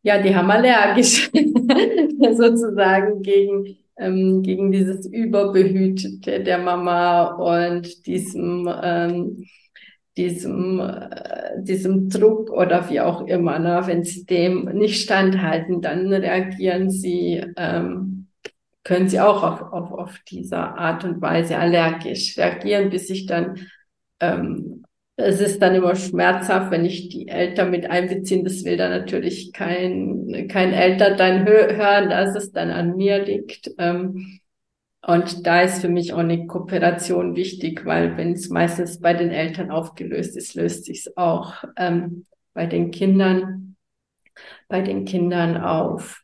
ja, die haben allergisch sozusagen gegen ähm, gegen dieses Überbehütete der Mama und diesem ähm, diesem, äh, diesem Druck oder wie auch immer. Ne? Wenn sie dem nicht standhalten, dann reagieren sie, ähm, können sie auch auf, auf, auf diese Art und Weise allergisch reagieren, bis ich dann, ähm, es ist dann immer schmerzhaft, wenn ich die Eltern mit einbeziehen. Das will dann natürlich kein, kein Elternteil hören, dass es dann an mir liegt. Ähm, und da ist für mich auch eine Kooperation wichtig, weil wenn es meistens bei den Eltern aufgelöst ist, löst sich es auch ähm, bei den Kindern, bei den Kindern auf.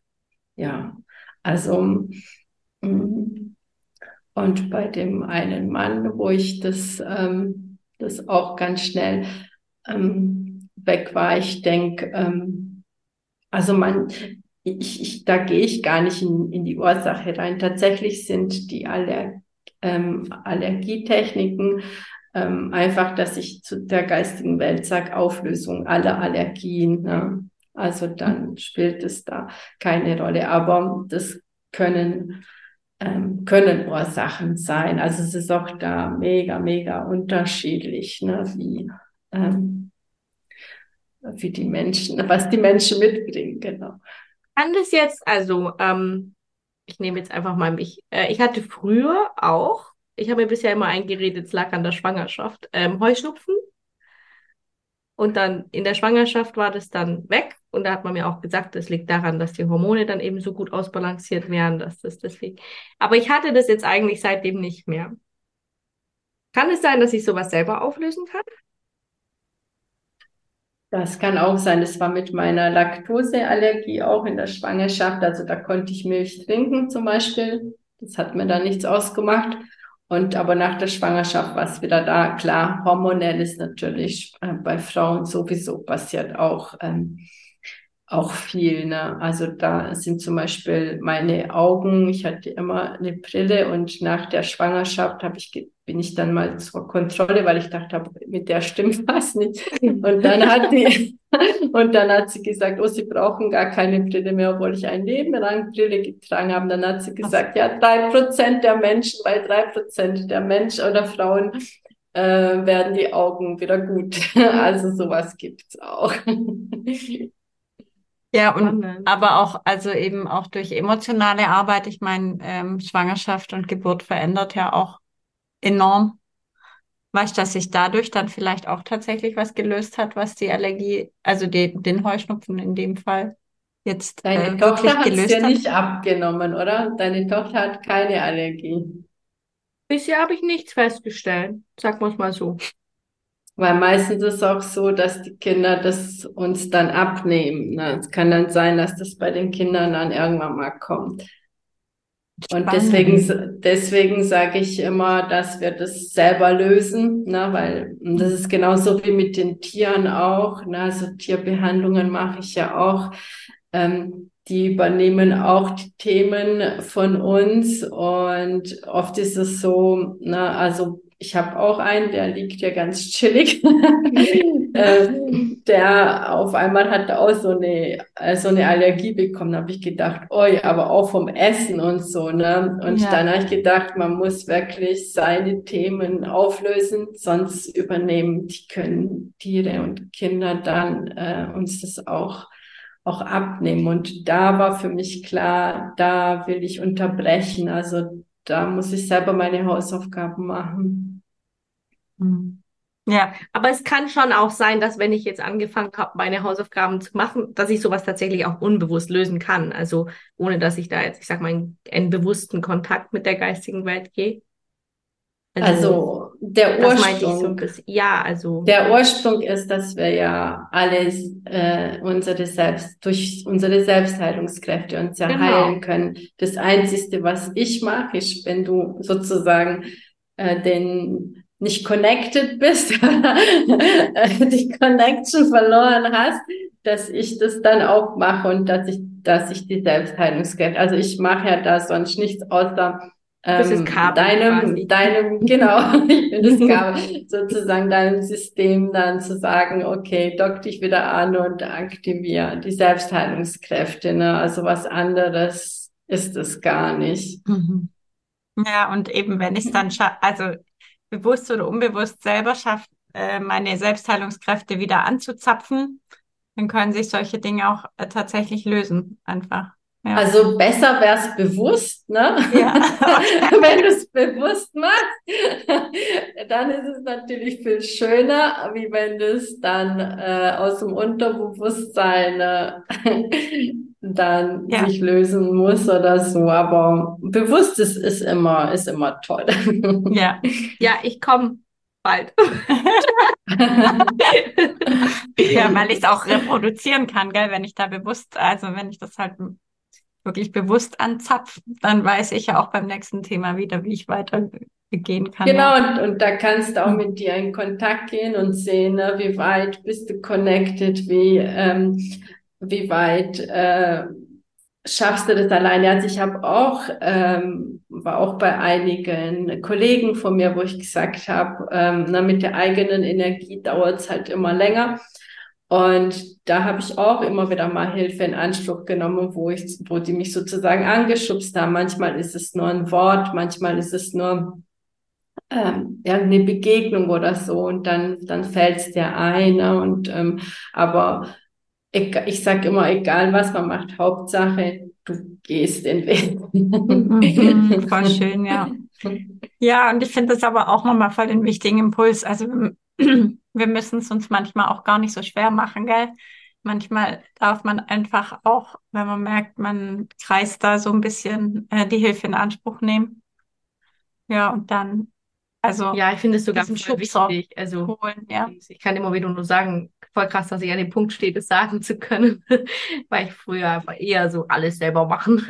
Ja, also mm, und bei dem einen Mann, wo ich das, ähm, das auch ganz schnell ähm, weg war, ich denke, ähm, also man, ich, ich, da gehe ich gar nicht in, in die Ursache rein. Tatsächlich sind die Aller, ähm, Allergietechniken ähm, einfach, dass ich zu der geistigen Welt sage, Auflösung aller Allergien. Ne? Also dann spielt es da keine Rolle. Aber das können, ähm, können Ursachen sein. Also es ist auch da mega, mega unterschiedlich, ne? wie, ähm, wie die Menschen, was die Menschen mitbringen, genau kann das jetzt, also ähm, ich nehme jetzt einfach mal mich. Äh, ich hatte früher auch, ich habe mir bisher immer eingeredet, es lag an der Schwangerschaft, ähm, Heuschnupfen. Und dann in der Schwangerschaft war das dann weg. Und da hat man mir auch gesagt, das liegt daran, dass die Hormone dann eben so gut ausbalanciert werden, dass das deswegen. Aber ich hatte das jetzt eigentlich seitdem nicht mehr. Kann es sein, dass ich sowas selber auflösen kann? Das kann auch sein. Das war mit meiner Laktoseallergie auch in der Schwangerschaft. Also da konnte ich Milch trinken zum Beispiel. Das hat mir da nichts ausgemacht. Und aber nach der Schwangerschaft war es wieder da. Klar, hormonell ist natürlich äh, bei Frauen sowieso passiert auch. Ähm, auch viel. Ne? Also da sind zum Beispiel meine Augen, ich hatte immer eine Brille und nach der Schwangerschaft habe ich, bin ich dann mal zur Kontrolle, weil ich dachte, mit der stimmt was nicht. Und dann hat die, und dann hat sie gesagt, oh, sie brauchen gar keine Brille mehr, obwohl ich ein Leben lang Brille getragen habe. Dann hat sie gesagt, ja, drei Prozent der Menschen, bei drei Prozent der Menschen oder Frauen äh, werden die Augen wieder gut. Also sowas gibt's auch. Ja, und aber auch, also eben auch durch emotionale Arbeit. Ich meine, ähm, Schwangerschaft und Geburt verändert ja auch enorm. Weißt du, dass sich dadurch dann vielleicht auch tatsächlich was gelöst hat, was die Allergie, also die, den Heuschnupfen in dem Fall jetzt Deine äh, Tochter hat es ja nicht abgenommen, oder? Deine Tochter hat keine Allergie. Bisher habe ich nichts festgestellt, sagen wir es mal so. Weil meistens ist es auch so, dass die Kinder das uns dann abnehmen. Ne? Es kann dann sein, dass das bei den Kindern dann irgendwann mal kommt. Und deswegen, deswegen sage ich immer, dass wir das selber lösen, ne? weil das ist genauso wie mit den Tieren auch. Ne? Also Tierbehandlungen mache ich ja auch. Ähm, die übernehmen auch die Themen von uns und oft ist es so, ne, also ich habe auch einen, der liegt ja ganz chillig. äh, der auf einmal hat auch so eine, äh, so eine Allergie bekommen. Da habe ich gedacht, oi, aber auch vom Essen und so. Ne? Und ja. dann habe ich gedacht, man muss wirklich seine Themen auflösen, sonst übernehmen die können Tiere und Kinder dann äh, uns das auch auch abnehmen. Und da war für mich klar, da will ich unterbrechen. Also da muss ich selber meine Hausaufgaben machen. Mhm. Ja, aber es kann schon auch sein, dass wenn ich jetzt angefangen habe, meine Hausaufgaben zu machen, dass ich sowas tatsächlich auch unbewusst lösen kann. Also ohne dass ich da jetzt, ich sag mal, in, in bewussten Kontakt mit der geistigen Welt gehe. Also, also der Ursprung. So ja, also. Der Ursprung ist, dass wir ja alles äh, unsere Selbst, durch unsere Selbstheilungskräfte uns ja genau. heilen können. Das Einzige, was ich mache, ist, wenn du sozusagen äh, den nicht connected bist, die Connection verloren hast, dass ich das dann auch mache und dass ich, dass ich die Selbstheilungskräfte, also ich mache ja da sonst nichts außer ähm, deinem, quasi. deinem, genau, ich bin das Kabel, sozusagen deinem System dann zu sagen, okay, dock dich wieder an und aktiviere die Selbstheilungskräfte, ne? Also was anderes ist es gar nicht. Mhm. Ja, und eben, wenn ich es dann schaffe, also bewusst oder unbewusst selber schafft, äh, meine Selbstheilungskräfte wieder anzuzapfen, dann können sich solche Dinge auch äh, tatsächlich lösen, einfach. Ja. Also besser wäre es bewusst, ne? Ja. Wenn du es bewusst machst, dann ist es natürlich viel schöner, wie wenn du es dann äh, aus dem Unterbewusstsein äh, dann ja. sich lösen muss oder so. Aber bewusst ist, ist immer, ist immer toll. Ja, ja, ich komme bald. ja, weil ich es auch reproduzieren kann, gell, wenn ich da bewusst, also wenn ich das halt wirklich bewusst anzapfe, dann weiß ich ja auch beim nächsten Thema wieder, wie ich weitergehen kann. Genau, und, und da kannst du auch mit dir in Kontakt gehen und sehen, ne, wie weit bist du connected, wie, ähm, wie weit äh, schaffst du das alleine. Also ich habe auch, ähm, war auch bei einigen Kollegen von mir, wo ich gesagt habe, ähm, na, mit der eigenen Energie dauert es halt immer länger. Und da habe ich auch immer wieder mal Hilfe in Anspruch genommen, wo ich, wo die mich sozusagen angeschubst haben. Manchmal ist es nur ein Wort, manchmal ist es nur ähm, irgendeine Begegnung oder so und dann, dann fällt es dir ein. Ne? Und ähm, aber ich, ich sage immer, egal was man macht, Hauptsache, du gehst den Weg. Mhm, voll schön, ja. Ja, und ich finde das aber auch nochmal voll den wichtigen Impuls. Also wir müssen es uns manchmal auch gar nicht so schwer machen, gell? Manchmal darf man einfach auch, wenn man merkt, man kreist da so ein bisschen äh, die Hilfe in Anspruch nehmen. Ja, und dann Also ja, ich finde es sogar voll Schubser wichtig. Also holen, ja. ich kann immer wieder nur sagen, voll krass, dass ich an dem Punkt stehe, das sagen zu können, weil ich früher einfach eher so alles selber machen.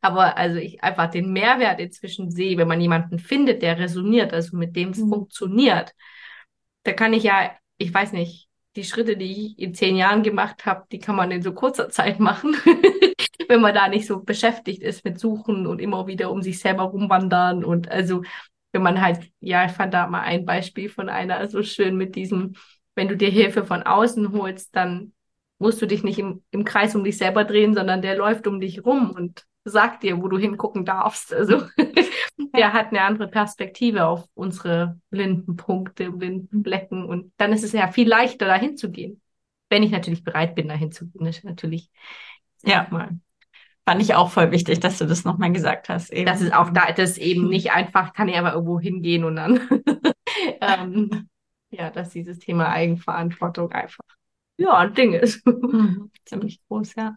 Aber also ich einfach den Mehrwert inzwischen sehe, wenn man jemanden findet, der resoniert, also mit dem es mhm. funktioniert, da kann ich ja, ich weiß nicht, die Schritte, die ich in zehn Jahren gemacht habe, die kann man in so kurzer Zeit machen. wenn man da nicht so beschäftigt ist mit Suchen und immer wieder um sich selber rumwandern und also wenn man halt, ja, ich fand da mal ein Beispiel von einer so schön mit diesem, wenn du dir Hilfe von außen holst, dann musst du dich nicht im, im Kreis um dich selber drehen, sondern der läuft um dich rum und sagt dir, wo du hingucken darfst. Also der hat eine andere Perspektive auf unsere blinden Punkte, blinden Flecken und dann ist es ja viel leichter, dahin zu gehen. Wenn ich natürlich bereit bin, dahin zu gehen, ist natürlich ja mal Fand ich auch voll wichtig, dass du das nochmal gesagt hast. Eben. Das ist auch da, das eben nicht einfach, kann ich aber irgendwo hingehen und dann, ähm, ja, dass dieses Thema Eigenverantwortung einfach, ja, ein Ding ist. Mhm. Ziemlich groß, ja.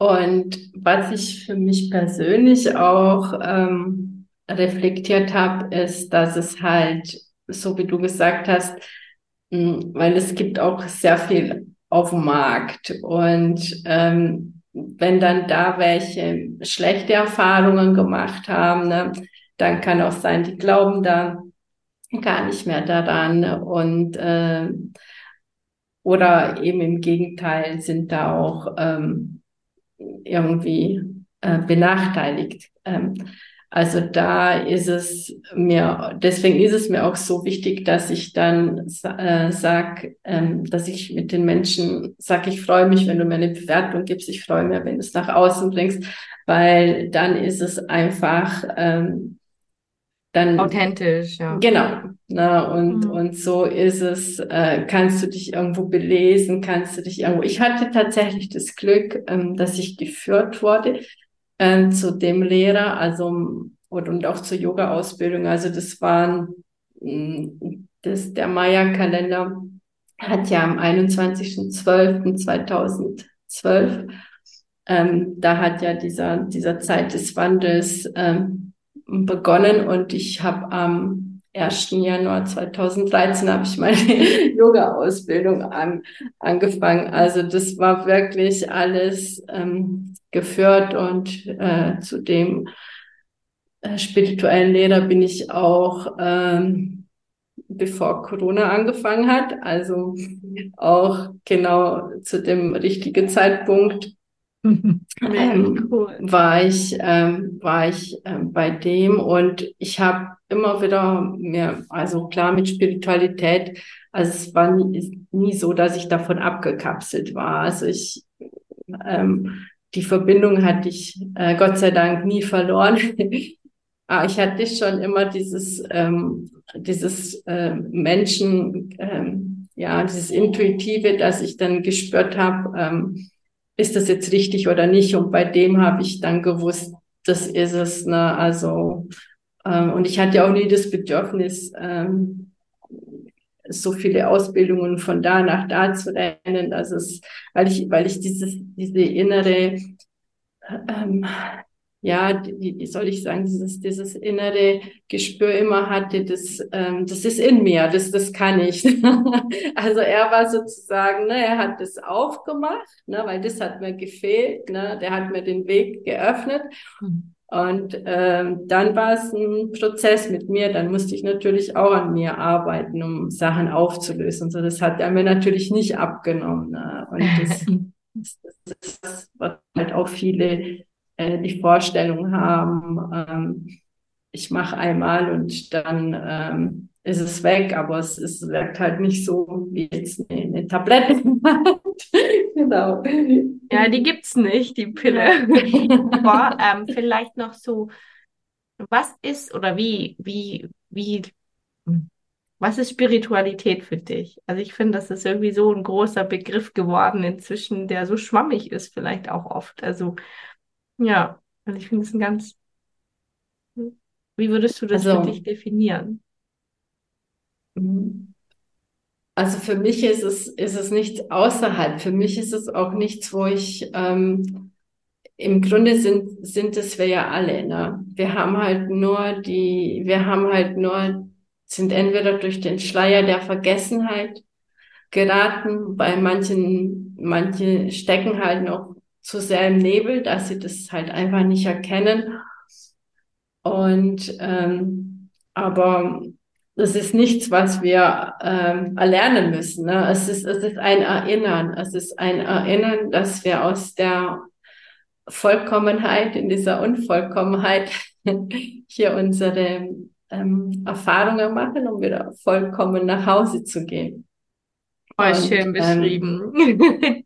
Und was ich für mich persönlich auch ähm, reflektiert habe, ist, dass es halt, so wie du gesagt hast, mh, weil es gibt auch sehr viel auf dem Markt. Und ähm, wenn dann da welche schlechte Erfahrungen gemacht haben, ne, dann kann auch sein, die glauben da gar nicht mehr daran. Und äh, oder eben im Gegenteil sind da auch ähm, irgendwie äh, benachteiligt. Ähm, also da ist es mir, deswegen ist es mir auch so wichtig, dass ich dann äh, sage, ähm, dass ich mit den Menschen sage, ich freue mich, wenn du mir eine Bewertung gibst, ich freue mich, wenn du es nach außen bringst, weil dann ist es einfach ähm, dann authentisch, ja. Genau. Na, ne, und, mhm. und so ist es, äh, kannst du dich irgendwo belesen, kannst du dich irgendwo. Ich hatte tatsächlich das Glück, ähm, dass ich geführt wurde äh, zu dem Lehrer, also und, und auch zur Yoga-Ausbildung. Also das waren das, der Maya-Kalender hat ja am 21.12.2012, ähm, da hat ja dieser, dieser Zeit des Wandels ähm, begonnen und ich habe am 1. Januar 2013 habe ich meine Yoga-Ausbildung an, angefangen. Also das war wirklich alles ähm, geführt und äh, zu dem äh, spirituellen Lehrer bin ich auch ähm, bevor Corona angefangen hat, also auch genau zu dem richtigen Zeitpunkt ähm, cool. war ich ähm, war ich ähm, bei dem und ich habe immer wieder mir, also klar mit Spiritualität, also es war nie, nie so, dass ich davon abgekapselt war. Also ich, ähm, die Verbindung hatte ich äh, Gott sei Dank nie verloren. Aber ich hatte schon immer dieses, ähm, dieses äh, Menschen, ähm, ja, dieses Intuitive, dass ich dann gespürt habe, ähm, ist das jetzt richtig oder nicht? Und bei dem habe ich dann gewusst, das ist es. Ne? Also ähm, und ich hatte auch nie das Bedürfnis, ähm, so viele Ausbildungen von da nach da zu rennen. Also es, weil ich, weil ich dieses, diese innere, ähm, ja, wie, soll ich sagen, dieses, dieses innere Gespür immer hatte, das, ähm, das ist in mir, das, das kann ich. also er war sozusagen, ne, er hat das aufgemacht, ne, weil das hat mir gefehlt, ne, der hat mir den Weg geöffnet. Mhm. Und ähm, dann war es ein Prozess mit mir. Dann musste ich natürlich auch an mir arbeiten, um Sachen aufzulösen. Und so, das hat er mir natürlich nicht abgenommen. Ne? Und das, das, ist das, was halt auch viele äh, die Vorstellung haben. Ähm, ich mache einmal und dann ähm, ist es weg, aber es, es wirkt halt nicht so wie jetzt eine, eine Tablette. genau. Ja, die gibt's nicht, die Pille. aber ähm, vielleicht noch so, was ist oder wie, wie, wie, was ist Spiritualität für dich? Also ich finde, das ist irgendwie so ein großer Begriff geworden inzwischen, der so schwammig ist, vielleicht auch oft. Also ja, also ich finde es ein ganz, wie würdest du das also, für dich definieren? Also für mich ist es, ist es nichts außerhalb. Für mich ist es auch nichts, wo ich, ähm, im Grunde sind, sind es wir ja alle, ne? Wir haben halt nur die, wir haben halt nur sind entweder durch den Schleier der Vergessenheit geraten, bei manchen, manche stecken halt noch zu sehr im Nebel, dass sie das halt einfach nicht erkennen. Und ähm, aber das ist nichts, was wir ähm, erlernen müssen. Ne? Es, ist, es ist ein Erinnern. Es ist ein Erinnern, dass wir aus der Vollkommenheit, in dieser Unvollkommenheit hier unsere ähm, Erfahrungen machen, um wieder vollkommen nach Hause zu gehen. Oh, schön beschrieben. Ähm,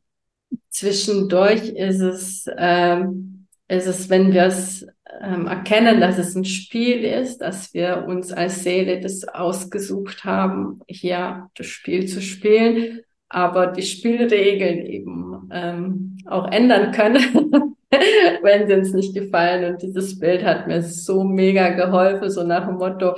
zwischendurch ist es, ähm, ist es, wenn wir es ähm, erkennen, dass es ein Spiel ist, dass wir uns als Seele das ausgesucht haben, hier das Spiel zu spielen, aber die Spielregeln eben ähm, auch ändern können, wenn sie uns nicht gefallen. Und dieses Bild hat mir so mega geholfen, so nach dem Motto,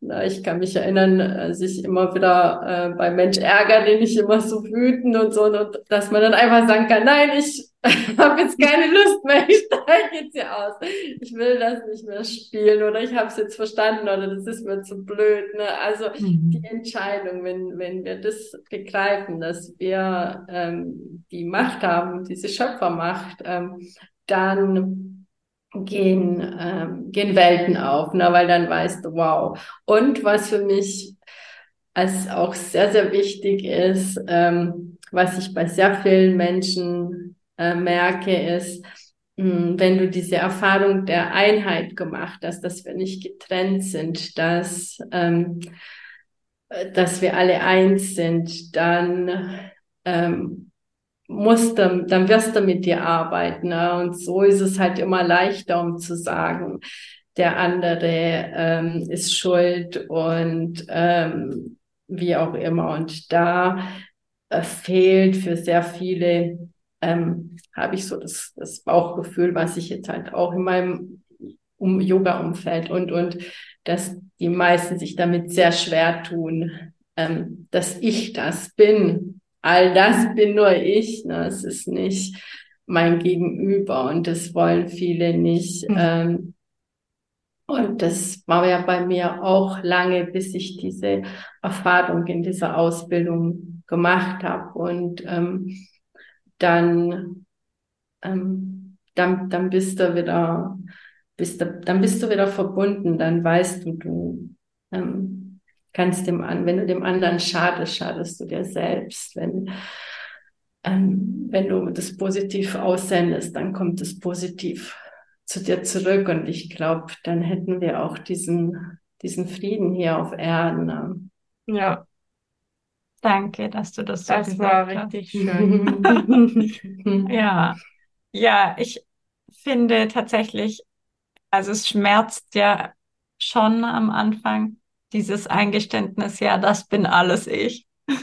ich kann mich erinnern, als ich immer wieder äh, bei Mensch ärgere, den ich immer so wütend und so, und dass man dann einfach sagen kann, nein, ich habe jetzt keine Lust mehr, ich steige jetzt hier aus. Ich will das nicht mehr spielen oder ich habe es jetzt verstanden oder das ist mir zu blöd. Ne? Also mhm. die Entscheidung, wenn, wenn wir das begreifen, dass wir ähm, die Macht haben, diese Schöpfermacht, ähm, dann gehen, ähm, gehen Welten auf, ne? weil dann weißt du, wow. Und was für mich als auch sehr, sehr wichtig ist, ähm, was ich bei sehr vielen Menschen äh, merke, ist, mh, hm, wenn du diese Erfahrung der Einheit gemacht hast, dass wir nicht getrennt sind, dass, ähm, dass wir alle eins sind, dann ähm, musst du, dann wirst du mit dir arbeiten. Ne? Und so ist es halt immer leichter, um zu sagen, der andere ähm, ist schuld und ähm, wie auch immer. Und da äh, fehlt für sehr viele, ähm, habe ich so das, das Bauchgefühl, was ich jetzt halt auch in meinem um Yoga-Umfeld und, und dass die meisten sich damit sehr schwer tun, ähm, dass ich das bin, all das bin nur ich. Ne? Es ist nicht mein Gegenüber und das wollen viele nicht. Mhm. Ähm, und das war ja bei mir auch lange, bis ich diese Erfahrung in dieser Ausbildung gemacht habe. Und ähm, dann, ähm, dann, dann bist du wieder, bist du, dann bist du wieder verbunden. Dann weißt du, du ähm, kannst dem an, wenn du dem anderen schadest, schadest du dir selbst. Wenn, ähm, wenn du das positiv aussendest, dann kommt es positiv zu dir zurück. Und ich glaube, dann hätten wir auch diesen, diesen Frieden hier auf Erden. Ne? Ja. Danke, dass du das so das gesagt hast. Das war richtig schön. ja. Ja, ich finde tatsächlich, also es schmerzt ja schon am Anfang, dieses Eingeständnis, ja, das bin alles ich.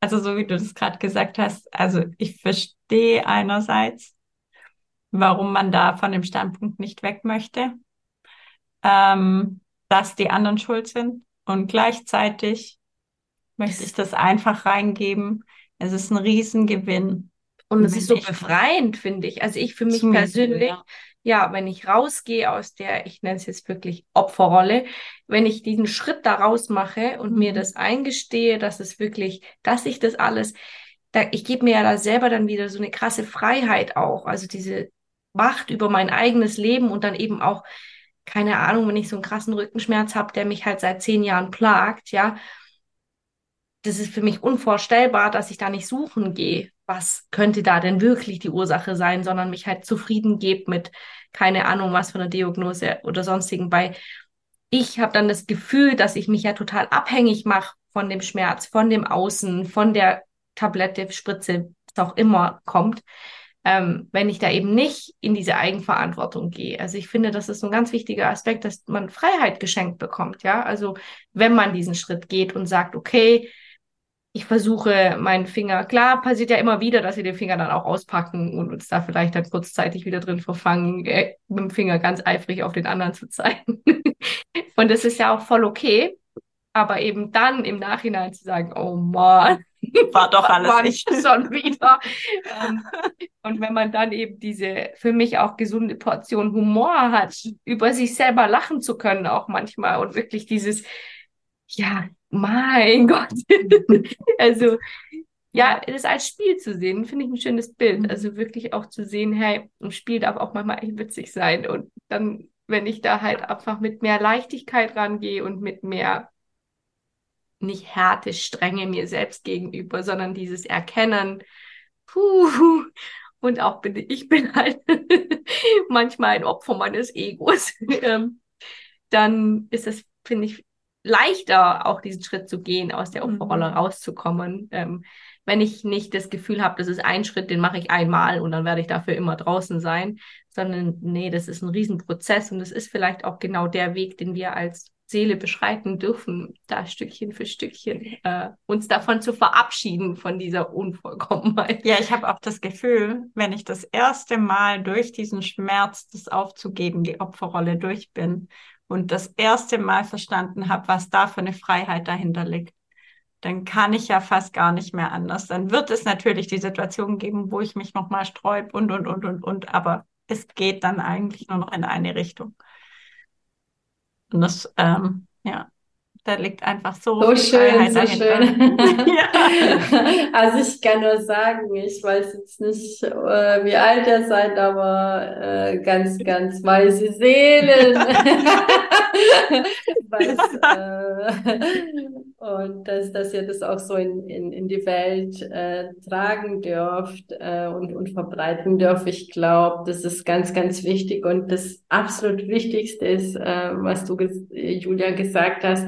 also so wie du das gerade gesagt hast, also ich verstehe einerseits, warum man da von dem Standpunkt nicht weg möchte, ähm, dass die anderen schuld sind und gleichzeitig möchte ich das einfach reingeben. Es ist ein Riesengewinn. Und es ist so befreiend, finde ich. Also ich für mich persönlich, ja ja, wenn ich rausgehe aus der, ich nenne es jetzt wirklich Opferrolle, wenn ich diesen Schritt daraus mache und mhm. mir das eingestehe, dass es wirklich, dass ich das alles, da, ich gebe mir ja da selber dann wieder so eine krasse Freiheit auch, also diese Macht über mein eigenes Leben und dann eben auch, keine Ahnung, wenn ich so einen krassen Rückenschmerz habe, der mich halt seit zehn Jahren plagt, ja, das ist für mich unvorstellbar, dass ich da nicht suchen gehe, was könnte da denn wirklich die Ursache sein, sondern mich halt zufrieden gebe mit keine Ahnung was von der Diagnose oder sonstigen. Bei ich habe dann das Gefühl, dass ich mich ja total abhängig mache von dem Schmerz, von dem Außen, von der Tablette, Spritze, was auch immer kommt, ähm, wenn ich da eben nicht in diese Eigenverantwortung gehe. Also ich finde, das ist ein ganz wichtiger Aspekt, dass man Freiheit geschenkt bekommt. Ja, also wenn man diesen Schritt geht und sagt, okay, ich versuche meinen Finger, klar, passiert ja immer wieder, dass wir den Finger dann auch auspacken und uns da vielleicht dann kurzzeitig wieder drin verfangen, äh, mit dem Finger ganz eifrig auf den anderen zu zeigen. und das ist ja auch voll okay. Aber eben dann im Nachhinein zu sagen, oh Mann, war doch alles war nicht schon wieder. Und wenn man dann eben diese für mich auch gesunde Portion Humor hat, über sich selber lachen zu können auch manchmal und wirklich dieses ja, mein Gott. also, ja, das als Spiel zu sehen, finde ich ein schönes Bild. Mhm. Also wirklich auch zu sehen, hey, ein Spiel darf auch manchmal echt witzig sein. Und dann, wenn ich da halt einfach mit mehr Leichtigkeit rangehe und mit mehr nicht Härte, Strenge mir selbst gegenüber, sondern dieses Erkennen, puh, und auch bin ich bin halt manchmal ein Opfer meines Egos, ähm, dann ist es, finde ich, leichter, auch diesen Schritt zu gehen, aus der Opferrolle mhm. rauszukommen. Ähm, wenn ich nicht das Gefühl habe, das ist ein Schritt, den mache ich einmal und dann werde ich dafür immer draußen sein, sondern nee, das ist ein Riesenprozess und das ist vielleicht auch genau der Weg, den wir als Seele beschreiten dürfen, da Stückchen für Stückchen äh, uns davon zu verabschieden, von dieser Unvollkommenheit. Ja, ich habe auch das Gefühl, wenn ich das erste Mal durch diesen Schmerz, das aufzugeben, die Opferrolle durch bin und das erste Mal verstanden habe, was da für eine Freiheit dahinter liegt, dann kann ich ja fast gar nicht mehr anders. Dann wird es natürlich die Situation geben, wo ich mich nochmal sträub und, und, und, und, und, aber es geht dann eigentlich nur noch in eine Richtung. Und das, ähm, ja, da liegt einfach so, so schön, so schön. ja. Also ich kann nur sagen, ich weiß jetzt nicht, äh, wie alt ihr seid, aber äh, ganz, ganz weise Seelen. weiß, äh, und dass, dass ihr das auch so in, in, in die Welt äh, tragen dürft äh, und, und verbreiten dürft. Ich glaube, das ist ganz, ganz wichtig und das absolut Wichtigste ist, äh, was du, Julia, gesagt hast,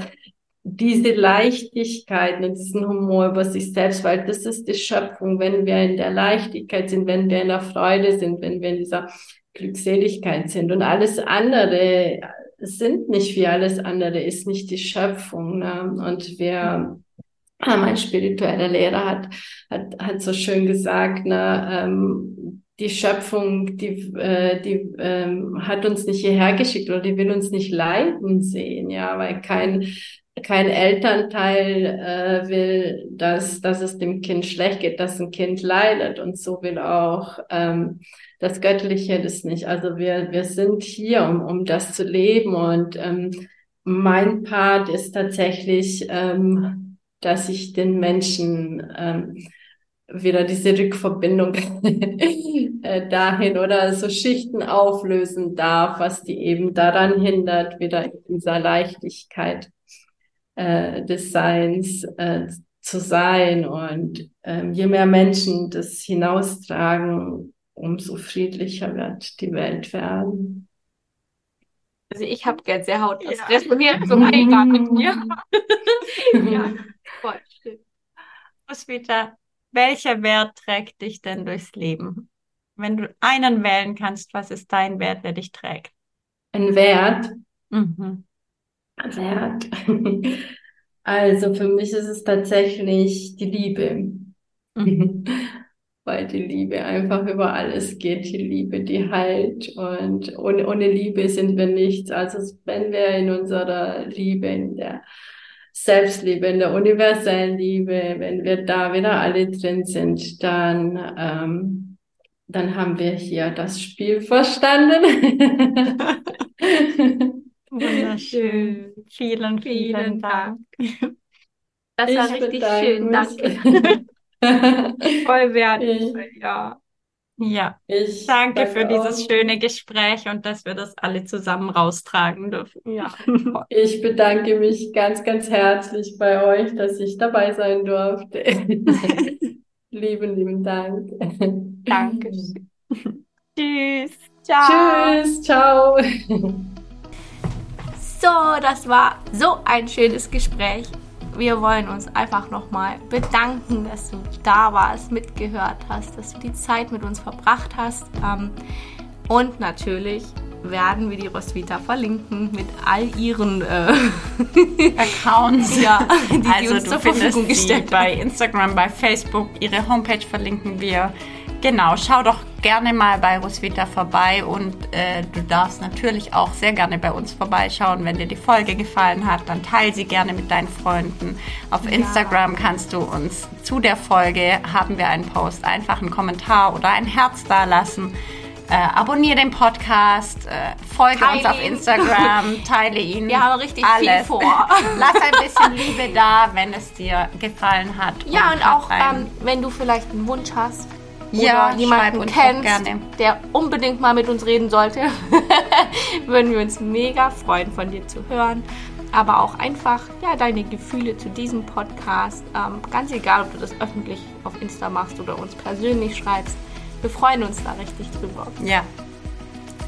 diese Leichtigkeit und diesen Humor über sich selbst, weil das ist die Schöpfung, wenn wir in der Leichtigkeit sind, wenn wir in der Freude sind, wenn wir in dieser Glückseligkeit sind und alles andere sind nicht wie alles andere, ist nicht die Schöpfung. Ne? Und wir, mein spiritueller Lehrer hat, hat, hat so schön gesagt, ne, ähm, die Schöpfung, die, äh, die ähm, hat uns nicht hierher geschickt oder die will uns nicht leiden sehen, ja, weil kein kein Elternteil äh, will, dass, dass es dem Kind schlecht geht, dass ein Kind leidet. Und so will auch ähm, das Göttliche das nicht. Also wir, wir sind hier, um, um das zu leben. Und ähm, mein Part ist tatsächlich, ähm, dass ich den Menschen ähm, wieder diese Rückverbindung äh, dahin oder so Schichten auflösen darf, was die eben daran hindert, wieder in dieser Leichtigkeit äh, des Seins äh, zu sein. Und ähm, je mehr Menschen das hinaustragen, umso friedlicher wird die Welt werden. Also ich habe Gänsehaut, das ja. resoniert so mega mit mir. ja, voll schön. Roswitha, welcher Wert trägt dich denn durchs Leben? Wenn du einen wählen kannst, was ist dein Wert, der dich trägt? Ein Wert? Mhm. Wert. Also für mich ist es tatsächlich die Liebe. Mhm. Weil die Liebe einfach über alles geht. Die Liebe, die heilt. Und ohne, ohne Liebe sind wir nichts. Also wenn wir in unserer Liebe, in der Selbstliebe, in der universellen Liebe, wenn wir da wieder alle drin sind, dann, ähm, dann haben wir hier das Spiel verstanden. Wunderschön. Vielen, vielen, vielen Dank. Das war ich richtig schön. Danke. Voll wertvoll, ja. Ja, ich danke, danke für dieses auch. schöne Gespräch und dass wir das alle zusammen raustragen dürfen. Ja. Ich bedanke mich ganz, ganz herzlich bei euch, dass ich dabei sein durfte. lieben, lieben Dank. Danke. Tschüss. Ciao. Tschüss. Ciao. So, das war so ein schönes Gespräch. Wir wollen uns einfach nochmal bedanken, dass du da warst, mitgehört hast, dass du die Zeit mit uns verbracht hast. Ähm, und natürlich werden wir die Roswitha verlinken mit all ihren äh, Accounts, ja, die, also die uns zur Verfügung gestellt bei Instagram, bei Facebook. Ihre Homepage verlinken wir. Genau, schau doch gerne mal bei Roswitha vorbei und äh, du darfst natürlich auch sehr gerne bei uns vorbeischauen. Wenn dir die Folge gefallen hat, dann teile sie gerne mit deinen Freunden. Auf ja. Instagram kannst du uns zu der Folge, haben wir einen Post, einfach einen Kommentar oder ein Herz da lassen. Äh, abonniere den Podcast, äh, folge Teile uns auf. Instagram, teile ihn. Wir haben richtig alles. viel vor. Lass ein bisschen Liebe da, wenn es dir gefallen hat. Ja, und hab auch ähm, wenn du vielleicht einen Wunsch hast Ja, oder jemanden kennst, der unbedingt mal mit uns reden sollte, würden wir uns mega freuen, von dir zu hören. Aber auch einfach ja, deine Gefühle zu diesem Podcast. Ähm, ganz egal, ob du das öffentlich auf Insta machst oder uns persönlich schreibst. Wir freuen uns da richtig drüber. Ja.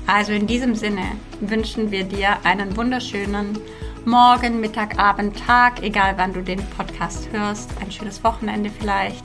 Also in diesem Sinne wünschen wir dir einen wunderschönen Morgen, Mittag, Abend, Tag, egal wann du den Podcast hörst. Ein schönes Wochenende vielleicht.